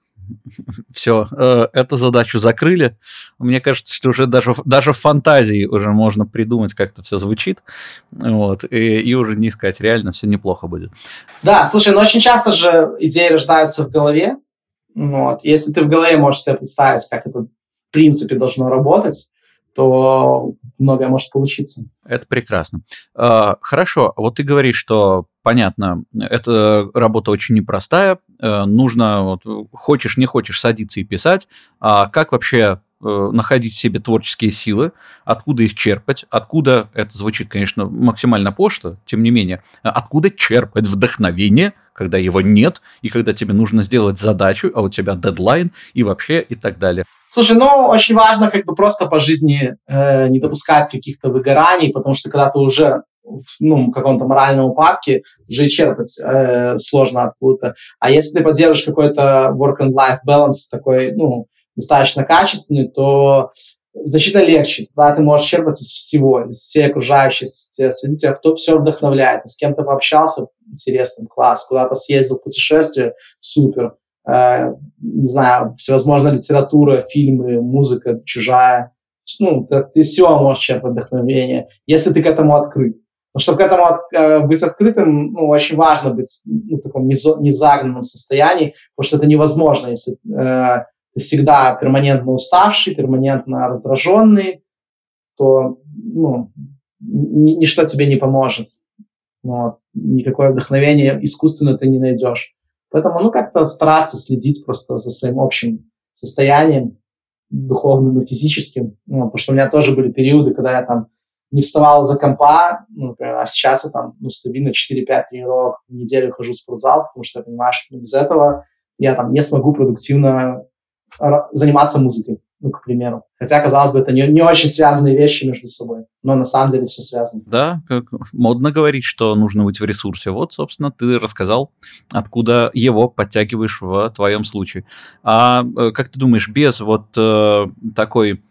Все, э, эту задачу закрыли. Мне кажется, что уже даже, даже в фантазии уже можно придумать, как это все звучит. Вот, и, и уже не искать. Реально все неплохо будет. Да, слушай, но очень часто же идеи рождаются в голове. Вот. Если ты в голове можешь себе представить, как это в принципе должно работать, то многое может получиться. Это прекрасно. А, хорошо, вот ты говоришь, что понятно, эта работа очень непростая, э, нужно, вот, хочешь, не хочешь, садиться и писать. А как вообще э, находить в себе творческие силы, откуда их черпать, откуда, это звучит, конечно, максимально пошло, тем не менее, откуда черпать вдохновение, когда его нет, и когда тебе нужно сделать задачу, а у тебя дедлайн, и вообще, и так далее. Слушай, ну, очень важно как бы просто по жизни э, не допускать каких-то выгораний, потому что когда ты уже в ну, каком-то моральном упадке, уже черпать э, сложно откуда-то. А если ты поддерживаешь какой-то work and life balance такой, ну, достаточно качественный, то значительно легче. Тогда ты можешь черпать из всего, из всей окружающей среды. Тебя кто все вдохновляет. с кем-то пообщался, интересным, класс. Куда-то съездил в путешествие, супер. Э, не знаю, всевозможная литература, фильмы, музыка чужая. Ну, ты, ты все можешь черпать вдохновение, если ты к этому открыт. Но чтобы к этому от, э, быть открытым, ну, очень важно быть ну, в таком незагнанном состоянии, потому что это невозможно, если э, ты всегда перманентно уставший, перманентно раздраженный, то ну, ничто тебе не поможет. Вот. Никакое вдохновение искусственно ты не найдешь. Поэтому, ну, как-то стараться следить просто за своим общим состоянием духовным и физическим. Ну, потому что у меня тоже были периоды, когда я там не вставал за компа, ну, например, а сейчас я там, ну, стабильно 4-5 тренировок в неделю хожу в спортзал, потому что я понимаю, что ну, без этого я там не смогу продуктивно заниматься музыкой, ну, к примеру. Хотя, казалось бы, это не, не очень связанные вещи между собой, но на самом деле все связано. Да, как модно говорить, что нужно быть в ресурсе. Вот, собственно, ты рассказал, откуда его подтягиваешь в твоем случае. А э, как ты думаешь, без вот э, такой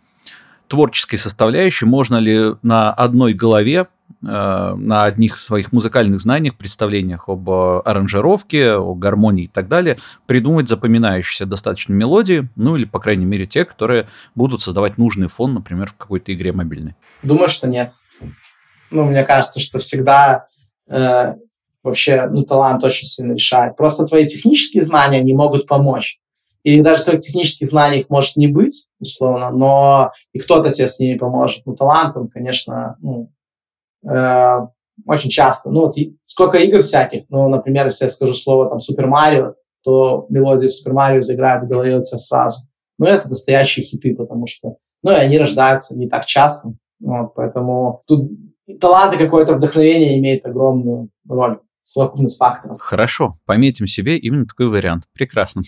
творческой составляющей можно ли на одной голове Э, на одних своих музыкальных знаниях, представлениях об э, аранжировке, о гармонии и так далее, придумать запоминающиеся достаточно мелодии, ну или, по крайней мере, те, которые будут создавать нужный фон, например, в какой-то игре мобильной? Думаю, что нет. Ну, мне кажется, что всегда э, вообще ну, талант очень сильно решает. Просто твои технические знания не могут помочь. И даже твоих технических знаниях может не быть, условно, но и кто-то тебе с ними поможет. Ну, талантом, конечно, ну, э, очень часто. Ну, вот сколько игр всяких, ну, например, если я скажу слово там Супер Марио, то мелодия Супер Марио заиграет в голове у тебя сразу. Но это настоящие хиты, потому что, ну, и они рождаются не так часто, вот, поэтому тут талант и какое-то вдохновение имеет огромную роль совокупность факторов. Хорошо, пометим себе именно такой вариант. Прекрасно.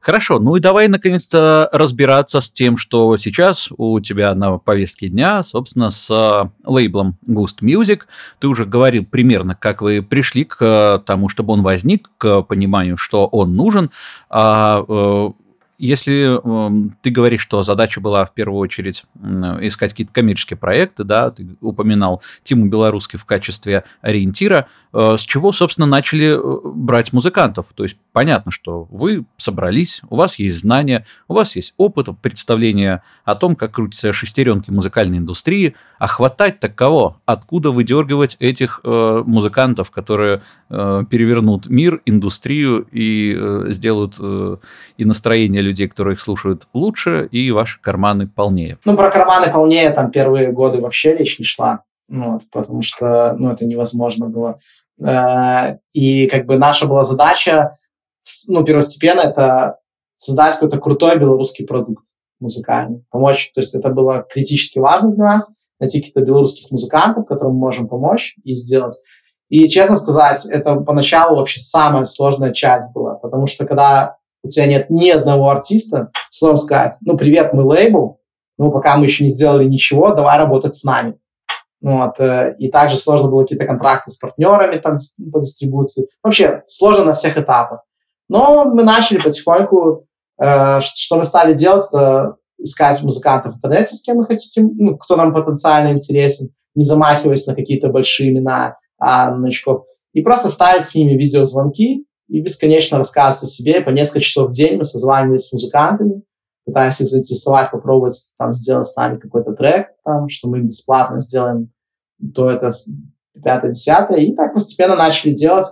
Хорошо, ну и давай наконец-то разбираться с тем, что сейчас у тебя на повестке дня, собственно, с э, лейблом Ghost Music. Ты уже говорил примерно, как вы пришли к тому, чтобы он возник, к пониманию, что он нужен. А э, если э, ты говоришь, что задача была в первую очередь э, искать какие-то коммерческие проекты, да, ты упоминал Тиму Белорусский в качестве ориентира, э, с чего, собственно, начали э, брать музыкантов? То есть понятно, что вы собрались, у вас есть знания, у вас есть опыт, представление о том, как крутятся шестеренки музыкальной индустрии, а хватать так кого? Откуда выдергивать этих э, музыкантов, которые э, перевернут мир, индустрию и э, сделают э, и настроение людей, которые их слушают, лучше, и ваши карманы полнее? Ну, про карманы полнее там первые годы вообще речь не шла, ну, вот, потому что ну, это невозможно было. Э, и как бы наша была задача ну, первостепенно это создать какой-то крутой белорусский продукт музыкальный, помочь. То есть это было критически важно для нас, найти каких-то белорусских музыкантов, которым мы можем помочь и сделать. И, честно сказать, это поначалу вообще самая сложная часть была, потому что когда у тебя нет ни одного артиста, сложно сказать, ну, привет, мы лейбл, ну, пока мы еще не сделали ничего, давай работать с нами. Вот, э, и также сложно было какие-то контракты с партнерами там по дистрибуции. Вообще сложно на всех этапах. Но мы начали потихоньку, э, что мы стали делать, это искать музыкантов в интернете, с кем мы хотим, ну, кто нам потенциально интересен, не замахиваясь на какие-то большие имена, а новичков. и просто ставить с ними видеозвонки и бесконечно рассказывать о себе. По несколько часов в день мы созванивались с музыкантами, пытаясь их заинтересовать, попробовать там сделать с нами какой-то трек, там, что мы бесплатно сделаем то это пятое, десятое, и так постепенно начали делать.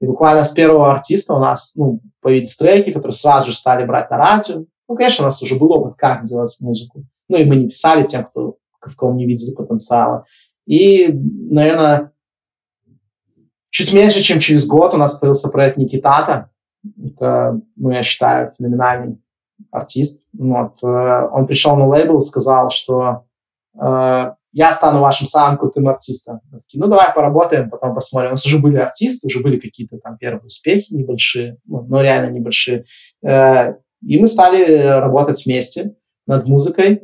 И буквально с первого артиста у нас ну, появились треки, которые сразу же стали брать на радио. Ну, конечно, у нас уже был опыт, как делать музыку. Ну, и мы не писали тем, кто, в ком не видели потенциала. И, наверное, чуть меньше, чем через год у нас появился проект Никитата. Это, ну, я считаю, феноменальный артист. Вот. Э, он пришел на лейбл и сказал, что э, я стану вашим самым крутым артистом. такие, ну, давай поработаем, потом посмотрим. У нас уже были артисты, уже были какие-то там первые успехи небольшие, ну, но реально небольшие. Э, и мы стали работать вместе над музыкой.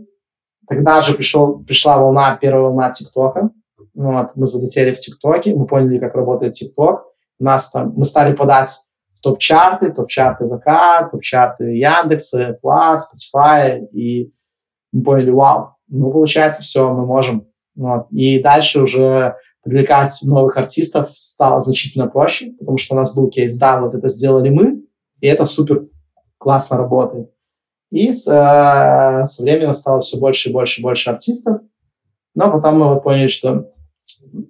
Тогда же пришел, пришла волна, первая волна ТикТока. Вот, мы залетели в ТикТоке, мы поняли, как работает ТикТок. Нас там, мы стали подать в топ-чарты, топ-чарты ВК, топ-чарты Яндекса, Plus, Spotify, и мы поняли, вау, ну, получается, все, мы можем. Вот. И дальше уже привлекать новых артистов стало значительно проще, потому что у нас был кейс, да, вот это сделали мы, и это супер классно работает. И с, э, со временем стало все больше и больше и больше артистов. Но потом мы вот поняли, что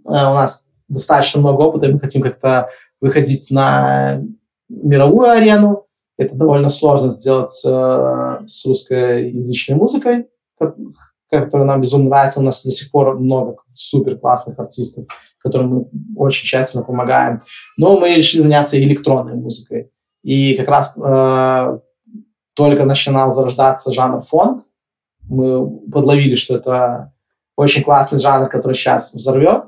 у нас достаточно много опыта, и мы хотим как-то выходить на мировую арену. Это довольно сложно сделать э, с русскоязычной музыкой, которая нам безумно нравится. У нас до сих пор много супер классных артистов, которым мы очень тщательно помогаем. Но мы решили заняться электронной музыкой. И как раз э, только начинал зарождаться жанр фонк. Мы подловили, что это очень классный жанр, который сейчас взорвет.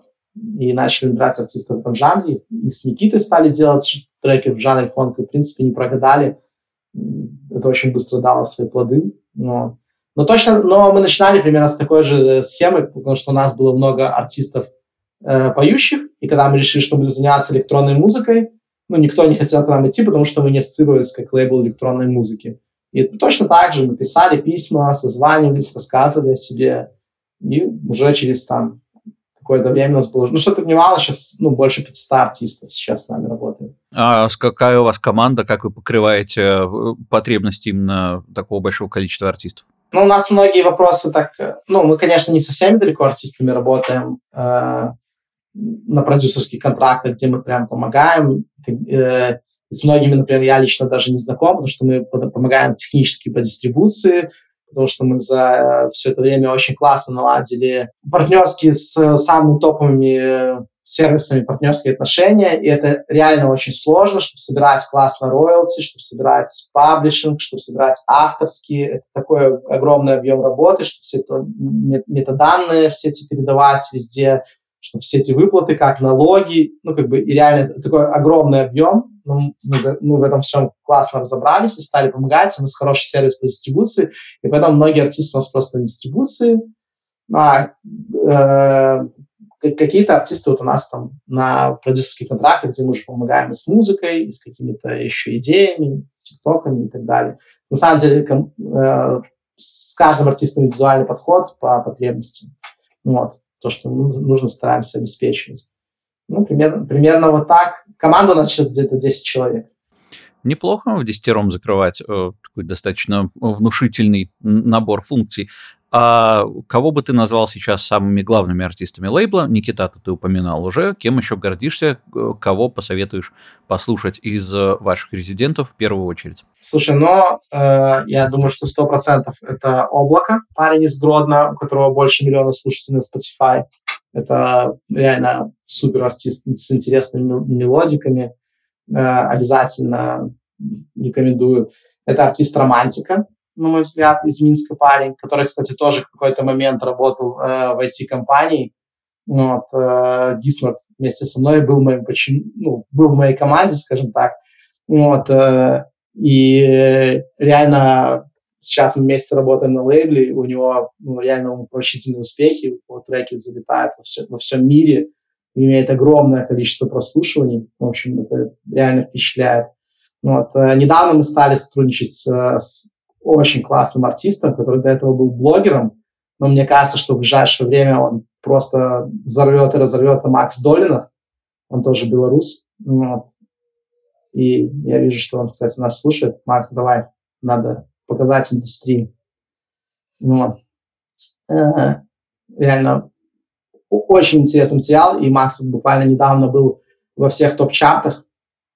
И начали брать артистов в этом жанре. И с Никитой стали делать треки в жанре фонк. И, в принципе, не прогадали. Это очень быстро дало свои плоды. Но, но точно, но мы начинали примерно с такой же схемы, потому что у нас было много артистов э, поющих. И когда мы решили, что будем заниматься электронной музыкой, ну, никто не хотел к нам идти, потому что мы не ассоциировались как лейбл электронной музыки. И точно так же мы писали письма, созванивались, рассказывали о себе. И уже через там какое-то время у нас было... Ну, что ты понимала, сейчас ну, больше 500 артистов сейчас с нами работает. А какая у вас команда, как вы покрываете э, потребности именно такого большого количества артистов? Ну, у нас многие вопросы так... Э, ну, мы, конечно, не со всеми далеко артистами работаем э, на продюсерских контрактах, где мы прям помогаем. Э, с многими, например, я лично даже не знаком, потому что мы помогаем технически по дистрибуции, потому что мы за все это время очень классно наладили партнерские с самыми топовыми сервисами партнерские отношения, и это реально очень сложно, чтобы собирать классно роялти, чтобы собирать паблишинг, чтобы собирать авторские. Это такой огромный объем работы, чтобы все это метаданные все эти передавать везде, чтобы все эти выплаты, как налоги, ну, как бы, и реально такой огромный объем. Ну, мы, мы в этом всем классно разобрались и стали помогать. У нас хороший сервис по дистрибуции, и поэтому многие артисты у нас просто на дистрибуции. А, э, какие-то артисты вот у нас там на продюсерских контрактах, где мы уже помогаем и с музыкой, и с какими-то еще идеями, с тиктоками и так далее. На самом деле э, с каждым артистом индивидуальный подход по потребностям. Вот то, что нужно, стараемся обеспечивать. Ну, примерно, примерно вот так. Команда у нас сейчас где-то 10 человек. Неплохо в десятером закрывать э, такой достаточно внушительный набор функций. А кого бы ты назвал сейчас самыми главными артистами лейбла? Никита, ты упоминал уже. Кем еще гордишься? Кого посоветуешь послушать из ваших резидентов в первую очередь? Слушай, ну, э, я думаю, что сто процентов это «Облако», парень из Гродно, у которого больше миллиона слушателей на Spotify. Это реально супер артист с интересными мелодиками. Э, обязательно рекомендую. Это артист «Романтика», на мой взгляд, из Минска парень, который, кстати, тоже в какой-то момент работал э, в IT-компании. Вот, э, Гисмарт вместе со мной был, моим, ну, был в моей команде, скажем так. Вот, э, и реально сейчас мы вместе работаем на лейбле, у него ну, реально умопомрачительные успехи, его треки залетают во, все, во всем мире, имеет огромное количество прослушиваний. В общем, это реально впечатляет. Вот. Э, недавно мы стали сотрудничать с, с очень классным артистом, который до этого был блогером, но мне кажется, что в ближайшее время он просто взорвет и разорвет Макс Долинов. он тоже белорус. Вот. И я вижу, что он, кстати, нас слушает. Макс, давай, надо показать индустрии. Вот. Э, реально очень интересный материал, и Макс буквально недавно был во всех топ-чартах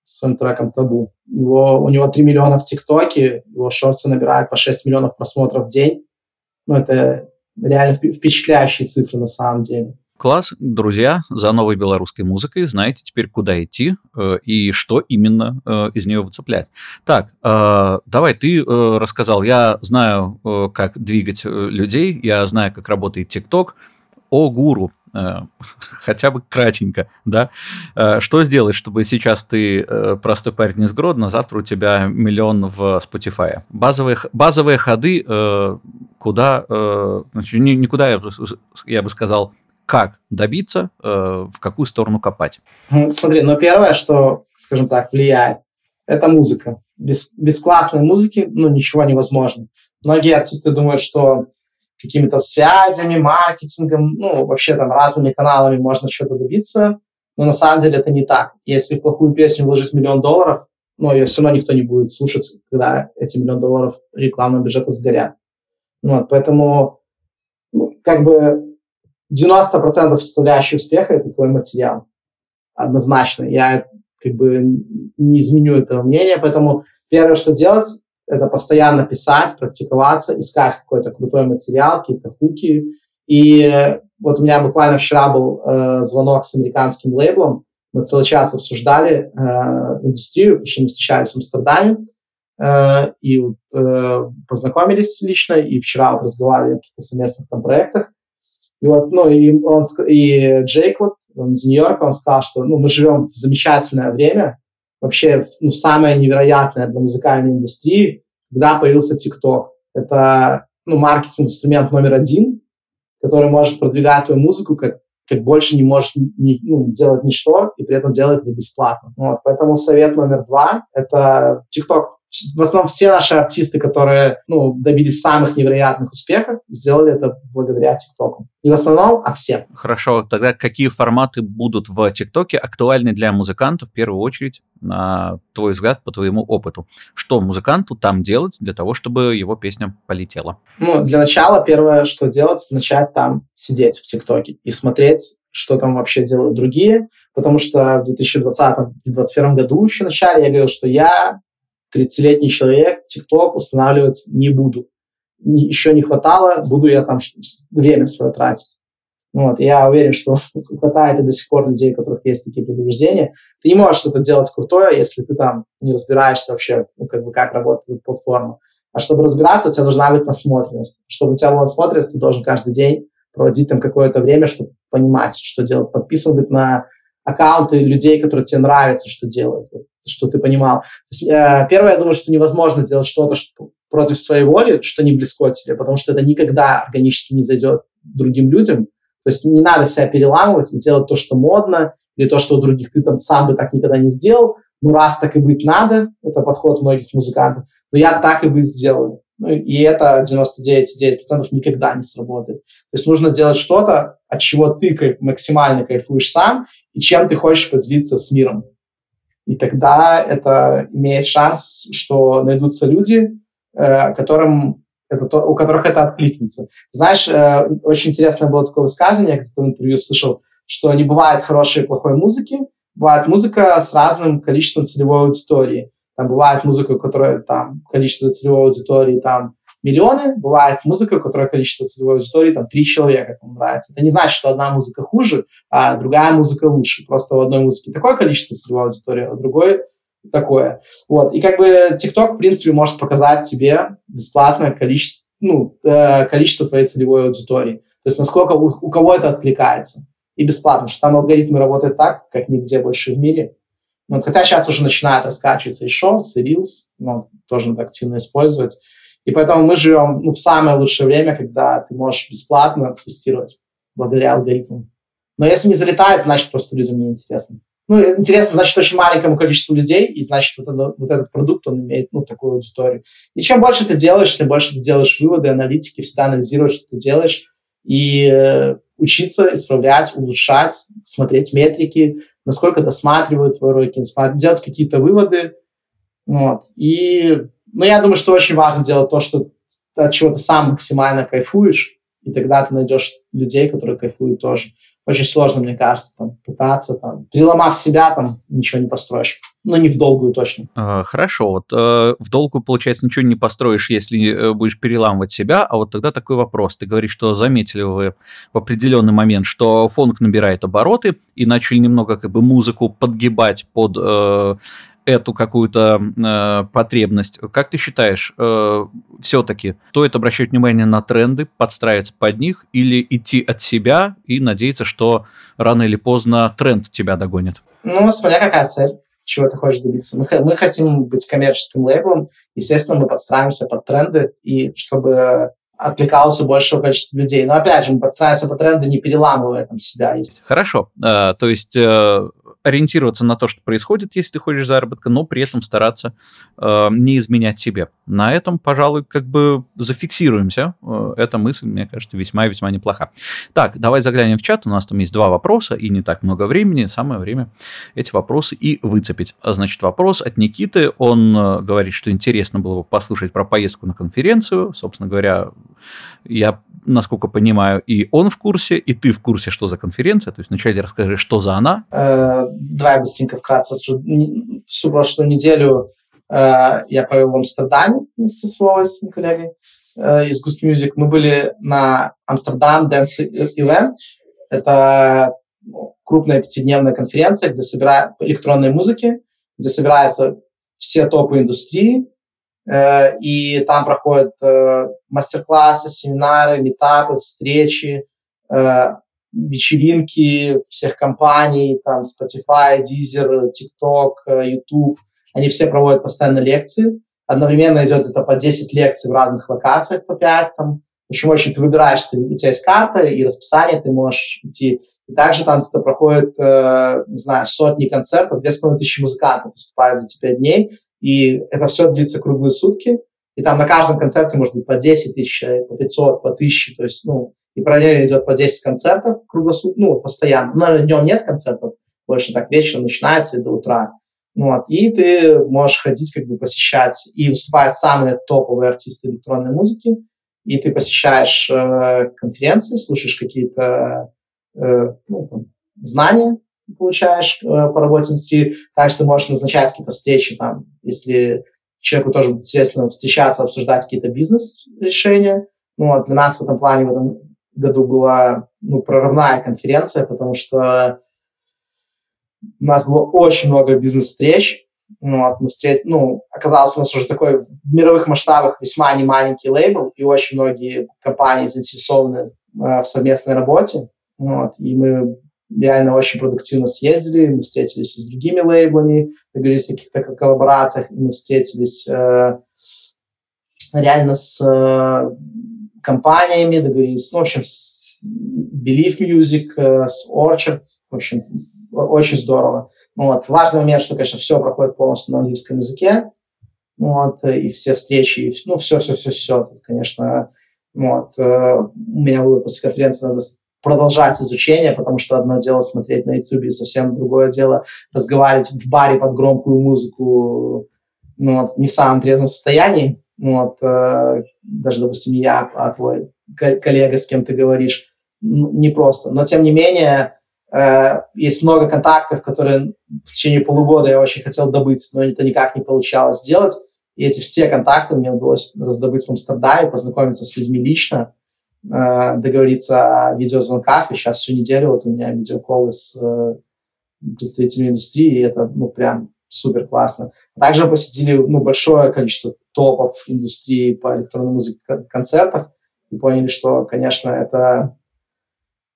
своим треком «Табу». Его, у него 3 миллиона в ТикТоке, его шорты набирают по 6 миллионов просмотров в день. Ну, это реально впечатляющие цифры на самом деле. Класс, друзья, за новой белорусской музыкой знаете теперь, куда идти э, и что именно э, из нее выцеплять. Так, э, давай, ты э, рассказал, я знаю, э, как двигать э, людей, я знаю, как работает ТикТок. О, гуру, хотя бы кратенько, да? Э, что сделать, чтобы сейчас ты э, простой парень из Гродно, завтра у тебя миллион в Spotify? Базовые, базовые ходы, э, куда, э, значит, никуда, я, бы сказал, как добиться, э, в какую сторону копать? Смотри, ну первое, что, скажем так, влияет, это музыка. Без, без классной музыки, ну, ничего невозможно. Многие артисты думают, что какими-то связями, маркетингом, ну, вообще там разными каналами можно что-то добиться, но на самом деле это не так. Если в плохую песню вложить миллион долларов, ну, ее все равно никто не будет слушать, когда эти миллион долларов рекламного бюджета сгорят. Вот, поэтому, ну, как бы 90% составляющей успеха – это твой материал. Однозначно. Я как бы не изменю этого мнения, поэтому первое, что делать, это постоянно писать, практиковаться, искать какой-то крутой материал, какие-то хуки. И вот у меня буквально вчера был э, звонок с американским лейблом, мы целый час обсуждали э, индустрию, почему встречались в Амстердаме, э, и вот, э, познакомились лично, и вчера вот разговаривали о каких-то совместных там проектах. И вот, ну, и, он, и Джейк вот, он из Нью-Йорка, он сказал, что, ну, мы живем в замечательное время, вообще, ну, самое невероятное для музыкальной индустрии, когда появился TikTok. Это, ну, маркетинг-инструмент номер один, который может продвигать твою музыку как, как больше не можешь не, ну, делать ничто, и при этом делать это бесплатно. Вот, поэтому совет номер два — это TikTok в основном все наши артисты, которые ну, добились самых невероятных успехов, сделали это благодаря ТикТоку. Не в основном, а все. Хорошо, тогда какие форматы будут в ТикТоке актуальны для музыкантов в первую очередь, на твой взгляд, по твоему опыту? Что музыканту там делать для того, чтобы его песня полетела? Ну, для начала первое, что делать, начать там сидеть в ТикТоке и смотреть, что там вообще делают другие, потому что в 2020-2021 году еще начале я говорил, что я 30-летний человек, ТикТок устанавливать не буду. Еще не хватало, буду я там время свое тратить. Вот, я уверен, что хватает и до сих пор людей, у которых есть такие предубеждения. Ты не можешь что-то делать крутое, если ты там не разбираешься вообще, ну, как бы, как работает платформа. А чтобы разбираться, у тебя должна быть насмотренность. Чтобы у тебя была насмотренность, ты должен каждый день проводить там какое-то время, чтобы понимать, что делать. Подписан быть на аккаунты людей, которые тебе нравятся, что делают что ты понимал. Э, первое, я думаю, что невозможно делать что-то что, против своей воли, что не близко тебе, потому что это никогда органически не зайдет другим людям. То есть не надо себя переламывать и делать то, что модно, или то, что у других ты там сам бы так никогда не сделал. Ну, раз так и быть надо, это подход многих музыкантов, но я так и быть сделаю. Ну, и это 99,9% никогда не сработает. То есть нужно делать что-то, от чего ты максимально кайфуешь сам, и чем ты хочешь поделиться с миром. И тогда это имеет шанс, что найдутся люди, э, которым это то, у которых это откликнется. Знаешь, э, очень интересное было такое высказывание, я где-то в интервью слышал, что не бывает хорошей и плохой музыки, бывает музыка с разным количеством целевой аудитории. Там бывает музыка, у которой там количество целевой аудитории там миллионы, бывает музыка, у которой количество целевой аудитории там три человека кому нравится. Это не значит, что одна музыка хуже, а другая музыка лучше. Просто в одной музыке такое количество целевой аудитории, а в другой такое. Вот. И как бы TikTok, в принципе, может показать тебе бесплатное количество, ну, э, количество твоей целевой аудитории. То есть насколько у, у кого это откликается. И бесплатно, что там алгоритмы работают так, как нигде больше в мире. Вот, хотя сейчас уже начинают раскачиваться и Shorts, и Reels, ну, тоже надо активно использовать. И поэтому мы живем ну, в самое лучшее время, когда ты можешь бесплатно тестировать благодаря алгоритмам. Но если не залетает, значит просто людям не интересно. Ну, интересно, значит, очень маленькому количеству людей, и значит, вот, это, вот этот продукт, он имеет, ну, такую аудиторию. И чем больше ты делаешь, тем больше ты делаешь выводы, аналитики, всегда анализируешь, что ты делаешь. И э, учиться, исправлять, улучшать, смотреть метрики, насколько досматривают твой ролики, делать какие-то выводы. Вот. И, ну, я думаю, что очень важно делать то, что от чего ты сам максимально кайфуешь, и тогда ты найдешь людей, которые кайфуют тоже очень сложно, мне кажется, там, пытаться, там, переломав себя, там, ничего не построишь. Ну, не в долгую точно. А, хорошо, вот э, в долгую, получается, ничего не построишь, если э, будешь переламывать себя, а вот тогда такой вопрос. Ты говоришь, что заметили вы в определенный момент, что фонк набирает обороты, и начали немного как бы музыку подгибать под э, эту какую-то э, потребность. Как ты считаешь, э, все-таки стоит обращать внимание на тренды, подстраиваться под них или идти от себя и надеяться, что рано или поздно тренд тебя догонит? Ну, смотря какая цель, чего ты хочешь добиться. Мы, мы хотим быть коммерческим лейблом, естественно, мы подстраиваемся под тренды, и чтобы отвлекалось у большего количества людей. Но опять же, мы подстраиваемся под тренды, не переламывая там себя. Хорошо. А, то есть э, ориентироваться на то, что происходит, если ты хочешь заработка, но при этом стараться э, не изменять себе. На этом, пожалуй, как бы зафиксируемся. Э, эта мысль, мне кажется, весьма-весьма неплоха. Так, давай заглянем в чат. У нас там есть два вопроса и не так много времени. Самое время эти вопросы и выцепить. Значит, вопрос от Никиты. Он э, говорит, что интересно было бы послушать про поездку на конференцию. Собственно говоря, я, насколько понимаю, и он в курсе, и ты в курсе, что за конференция. То есть вначале расскажи, что за она. Э, давай быстренько вкратце. Всю прошлую неделю я провел в Амстердаме со своей с коллегой э, из Ghost Music. Мы были на Амстердам Dance Event. Это ну, крупная пятидневная конференция, где собирают электронной музыки, где собираются все топы индустрии, Э, и там проходят э, мастер-классы, семинары, метапы, встречи, э, вечеринки всех компаний, там Spotify, Deezer, TikTok, YouTube. Они все проводят постоянно лекции. Одновременно идет где-то по 10 лекций в разных локациях, по 5 там. В общем, очень ты выбираешь, ты, у тебя есть карта и расписание, ты можешь идти. И также там где-то проходит, э, не знаю, сотни концертов, 2500 музыкантов выступают за эти 5 дней. И это все длится круглые сутки. И там на каждом концерте может быть по 10 тысяч, по 500, по 1000. То есть, ну, и параллельно идет по 10 концертов круглосуточно, ну, постоянно. Но днем нет концертов, больше так вечером начинается и до утра. Вот, и ты можешь ходить, как бы посещать, и выступают самые топовые артисты электронной музыки, и ты посещаешь э, конференции, слушаешь какие-то э, ну, там, знания, получаешь э, по работе индустрии. Также ты можешь назначать какие-то встречи, там, если человеку тоже интересно встречаться, обсуждать какие-то бизнес-решения. Ну, вот для нас в этом плане в этом году была ну, прорывная конференция, потому что у нас было очень много бизнес-встреч. Ну, вот, мы встреч... ну, оказалось, у нас уже такой в мировых масштабах весьма не маленький лейбл, и очень многие компании заинтересованы э, в совместной работе. Вот, и мы реально очень продуктивно съездили, мы встретились и с другими лейблами, договорились о каких-то коллаборациях, мы встретились э, реально с э, компаниями, договорились, ну, в общем, с Believe Music, э, с Orchard, в общем, очень здорово. Вот. Важный момент, что, конечно, все проходит полностью на английском языке, вот, и все встречи, ну, все-все-все-все, конечно, вот, э, у меня было после конференции надо продолжать изучение, потому что одно дело смотреть на YouTube, и совсем другое дело разговаривать в баре под громкую музыку, ну, вот, не в самом трезвом состоянии. Вот, э, даже, допустим, я, а твой коллега, с кем ты говоришь, не просто. Но, тем не менее, э, есть много контактов, которые в течение полугода я очень хотел добыть, но это никак не получалось сделать. И эти все контакты мне удалось раздобыть в Амстердаме, познакомиться с людьми лично. Э, договориться о видеозвонках, и сейчас всю неделю вот у меня видеоколы с э, представителями индустрии, и это, ну, прям супер классно. Также посетили, ну, большое количество топов индустрии по электронной музыке концертов и поняли, что, конечно, это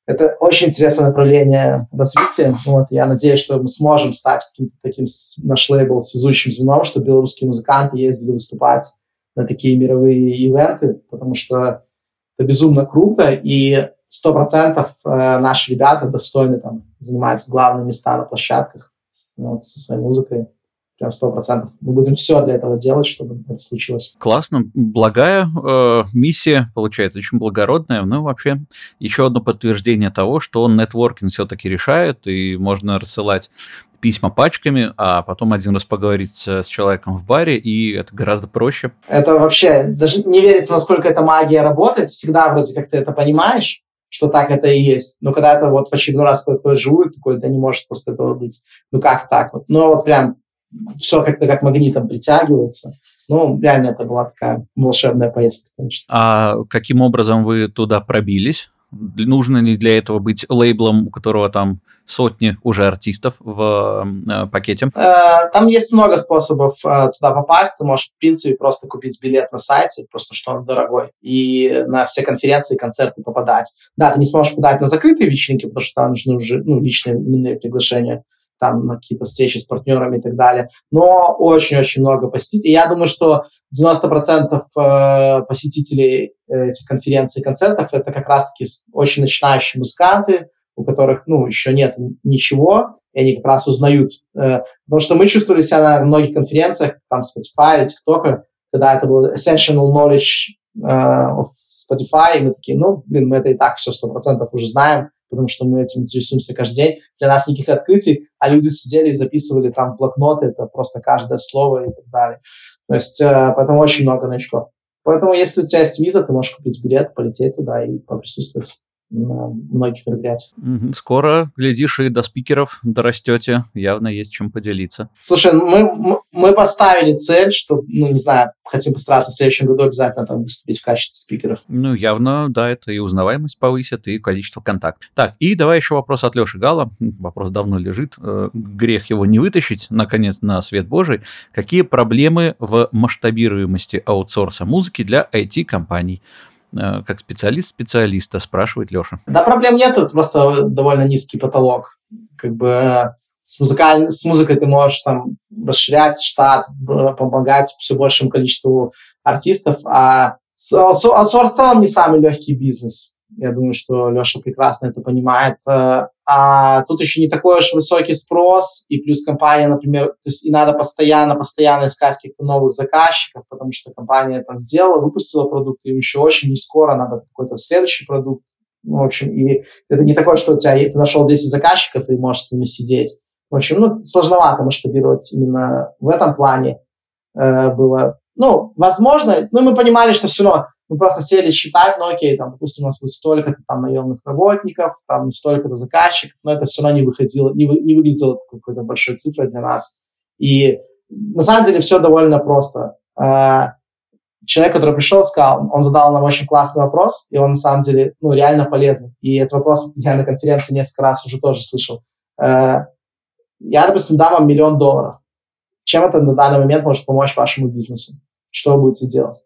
это очень интересное направление развития. Вот, я надеюсь, что мы сможем стать каким-то таким наш лейбл связующим звеном, чтобы белорусские музыканты ездили выступать на такие мировые ивенты, потому что это безумно круто, и сто процентов э, наши ребята достойны там занимать главные места на площадках ну, вот, со своей музыкой. Прям сто процентов. Мы будем все для этого делать, чтобы это случилось. Классно, благая э, миссия получается, очень благородная. Ну, вообще, еще одно подтверждение того, что нетворкинг все-таки решает, и можно рассылать письма пачками, а потом один раз поговорить с человеком в баре, и это гораздо проще. Это вообще, даже не верится, насколько эта магия работает. Всегда вроде как ты это понимаешь, что так это и есть. Но когда это вот в очередной раз такое живут, такой, да не может просто этого быть. Ну как так вот? Ну вот прям все как-то как магнитом притягивается. Ну, реально это была такая волшебная поездка, конечно. А каким образом вы туда пробились? Нужно ли для этого быть лейблом, у которого там сотни уже артистов в э, пакете? Э, там есть много способов э, туда попасть. Ты можешь, в принципе, просто купить билет на сайте, просто что он дорогой, и на все конференции, концерты попадать. Да, ты не сможешь подать на закрытые вечеринки, потому что там нужны уже ну, личные именные приглашения там на какие-то встречи с партнерами и так далее. Но очень-очень много посетителей. Я думаю, что 90% э, посетителей этих конференций и концертов это как раз-таки очень начинающие музыканты, у которых, ну, еще нет ничего, и они как раз узнают. Э, потому что мы чувствовали себя на многих конференциях, там, Spotify, TikTok, когда это был essential knowledge э, of Spotify, и мы такие, ну, блин, мы это и так все сто процентов уже знаем, потому что мы этим интересуемся каждый день. Для нас никаких открытий, а люди сидели и записывали там блокноты, это просто каждое слово и так далее. То есть, э, поэтому очень много новичков. Поэтому, если у тебя есть виза, ты можешь купить билет, полететь туда и поприсутствовать на многих мероприятиях. Скоро, глядишь, и до спикеров дорастете. Явно есть чем поделиться. Слушай, ну, мы, мы поставили цель, что, ну, не знаю, хотим постараться в следующем году обязательно там выступить в качестве спикеров. Ну, явно, да, это и узнаваемость повысит, и количество контактов. Так, и давай еще вопрос от Леши Гала. Вопрос давно лежит. Э, грех его не вытащить, наконец, на свет Божий. Какие проблемы в масштабируемости аутсорса музыки для IT-компаний? Э, как специалист специалиста, спрашивает Леша. Да, проблем нет, тут просто довольно низкий потолок. Как бы э, с, музыкаль... с музыкой ты можешь там расширять штат, помогать все большему количеству артистов, а аутсорс в целом не самый легкий бизнес. Я думаю, что Леша прекрасно это понимает. Э, а тут еще не такой уж высокий спрос, и плюс компания, например, то есть и надо постоянно, постоянно искать каких-то новых заказчиков, потому что компания там сделала, выпустила продукт, и еще очень не скоро надо какой-то следующий продукт. Ну, в общем, и это не такое, что у тебя ты нашел 10 заказчиков и можешь с ними сидеть. В общем, ну, сложновато масштабировать именно в этом плане э, было. Ну, возможно, ну, мы понимали, что все равно мы просто сели считать, ну окей, там, допустим, у нас будет столько-то там наемных работников, там столько-то заказчиков, но это все равно не выходило, не, вы, не выглядело какой-то большой цифрой для нас. И на самом деле все довольно просто. А, человек, который пришел, сказал, он задал нам очень классный вопрос, и он на самом деле, ну, реально полезный. И этот вопрос я на конференции несколько раз уже тоже слышал. А, я, допустим, дам вам миллион долларов. Чем это на данный момент может помочь вашему бизнесу? Что вы будете делать?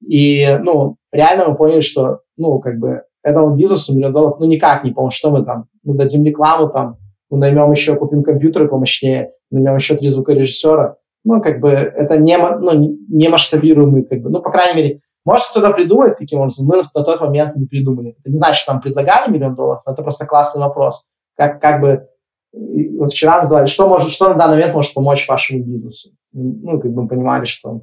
И, ну, реально мы поняли, что, ну, как бы, этому бизнесу миллион долларов, ну, никак не поможет. Что мы там, ну, дадим рекламу там, ну, наймем еще, купим компьютеры помощнее, наймем еще три звукорежиссера. Ну, как бы, это не, ну, не масштабируемый, как бы, ну, по крайней мере, может, кто-то придумает таким образом, мы на тот момент не придумали. Это не значит, что нам предлагали миллион долларов, но это просто классный вопрос. Как, как бы, вот вчера называли, что, может, что на данный момент может помочь вашему бизнесу. Ну, как бы мы понимали, что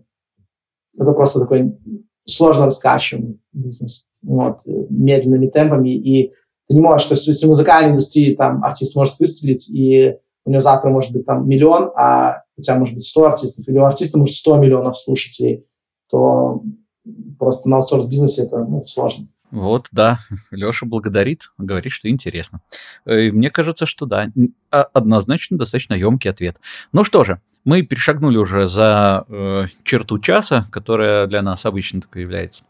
это просто такой сложно раскачиваемый бизнес. Вот, медленными темпами. И ты не можешь, то есть если в музыкальной индустрии там артист может выстрелить, и у него завтра может быть там миллион, а у тебя может быть 100 артистов, или у артиста может 100 миллионов слушателей, то просто на аутсорс-бизнесе это ну, сложно. Вот, да, Леша благодарит, говорит, что интересно. И мне кажется, что да, а, однозначно достаточно емкий ответ. Ну что же, мы перешагнули уже за э, черту часа, которая для нас обычно такой является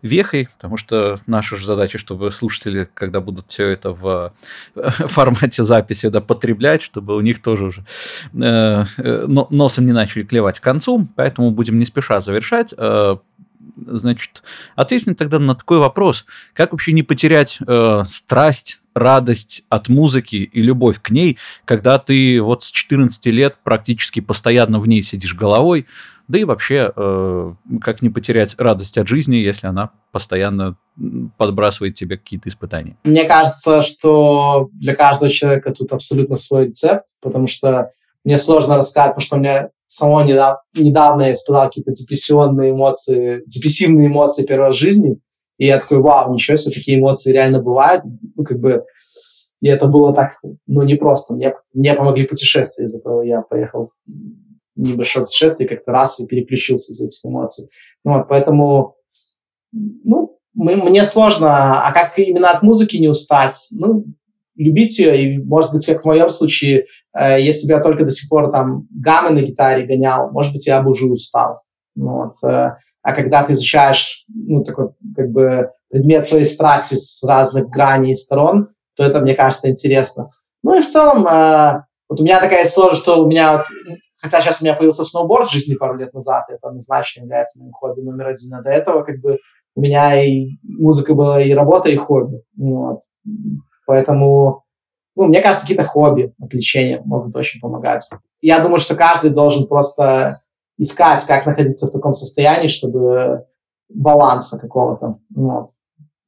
вехой, потому что наша же задача, чтобы слушатели, когда будут все это в э, формате записи да, потреблять, чтобы у них тоже уже э, э, носом не начали клевать к концу, поэтому будем не спеша завершать. Э, значит, ответь мне тогда на такой вопрос. Как вообще не потерять э, страсть, радость от музыки и любовь к ней, когда ты вот с 14 лет практически постоянно в ней сидишь головой, да и вообще, э, как не потерять радость от жизни, если она постоянно подбрасывает тебе какие-то испытания? Мне кажется, что для каждого человека тут абсолютно свой рецепт, потому что мне сложно рассказать, потому что у меня самого недавно, недавно я испытал какие-то депрессионные эмоции, депрессивные эмоции первой жизни. И я такой, вау, ничего себе, такие эмоции реально бывают. Ну, как бы, и это было так, ну, непросто. Мне, мне помогли путешествия, из этого я поехал в небольшое путешествие, как-то раз и переключился из этих эмоций. Ну, вот, поэтому, ну, мы, мне сложно, а как именно от музыки не устать? Ну, любить ее, и, может быть, как в моем случае, э, если бы я только до сих пор там гаммы на гитаре гонял, может быть, я бы уже устал. Ну вот. Э, а когда ты изучаешь, ну, такой, как бы, предмет своей страсти с разных граней и сторон, то это, мне кажется, интересно. Ну и в целом, э, вот у меня такая история, что у меня, вот, хотя сейчас у меня появился сноуборд в жизни пару лет назад, это однозначно является моим хобби номер один, а до этого как бы у меня и музыка была и работа, и хобби. Вот. Поэтому, ну, мне кажется, какие-то хобби, отвлечения могут очень помогать. Я думаю, что каждый должен просто искать, как находиться в таком состоянии, чтобы баланса какого-то. Вот.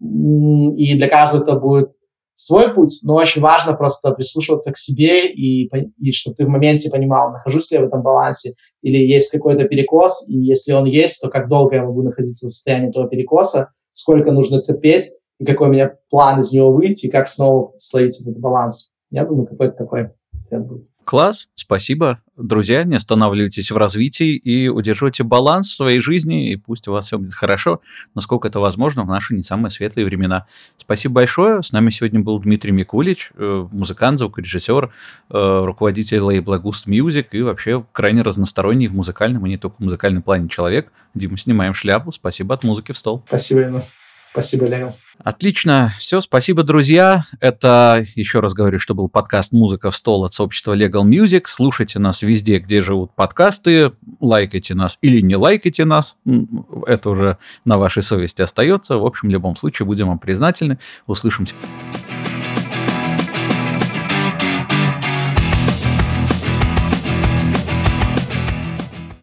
И для каждого это будет свой путь, но очень важно просто прислушиваться к себе и, и чтобы ты в моменте понимал, нахожусь ли я в этом балансе или есть какой-то перекос, и если он есть, то как долго я могу находиться в состоянии этого перекоса, сколько нужно терпеть, и какой у меня план из него выйти, и как снова словить этот баланс. Я думаю, какой-то такой ответ будет. Класс, спасибо. Друзья, не останавливайтесь в развитии и удерживайте баланс своей жизни, и пусть у вас все будет хорошо, насколько это возможно в наши не самые светлые времена. Спасибо большое. С нами сегодня был Дмитрий Микулич, э, музыкант, звукорежиссер, э, руководитель лейбла Gust Music и вообще крайне разносторонний в музыкальном и не только в музыкальном плане человек. Дима, снимаем шляпу. Спасибо от музыки в стол. Спасибо, Ина. Спасибо, Леонид. Отлично. Все, спасибо, друзья. Это, еще раз говорю, что был подкаст «Музыка в стол» от сообщества Legal Music. Слушайте нас везде, где живут подкасты. Лайкайте нас или не лайкайте нас. Это уже на вашей совести остается. В общем, в любом случае, будем вам признательны. Услышимся.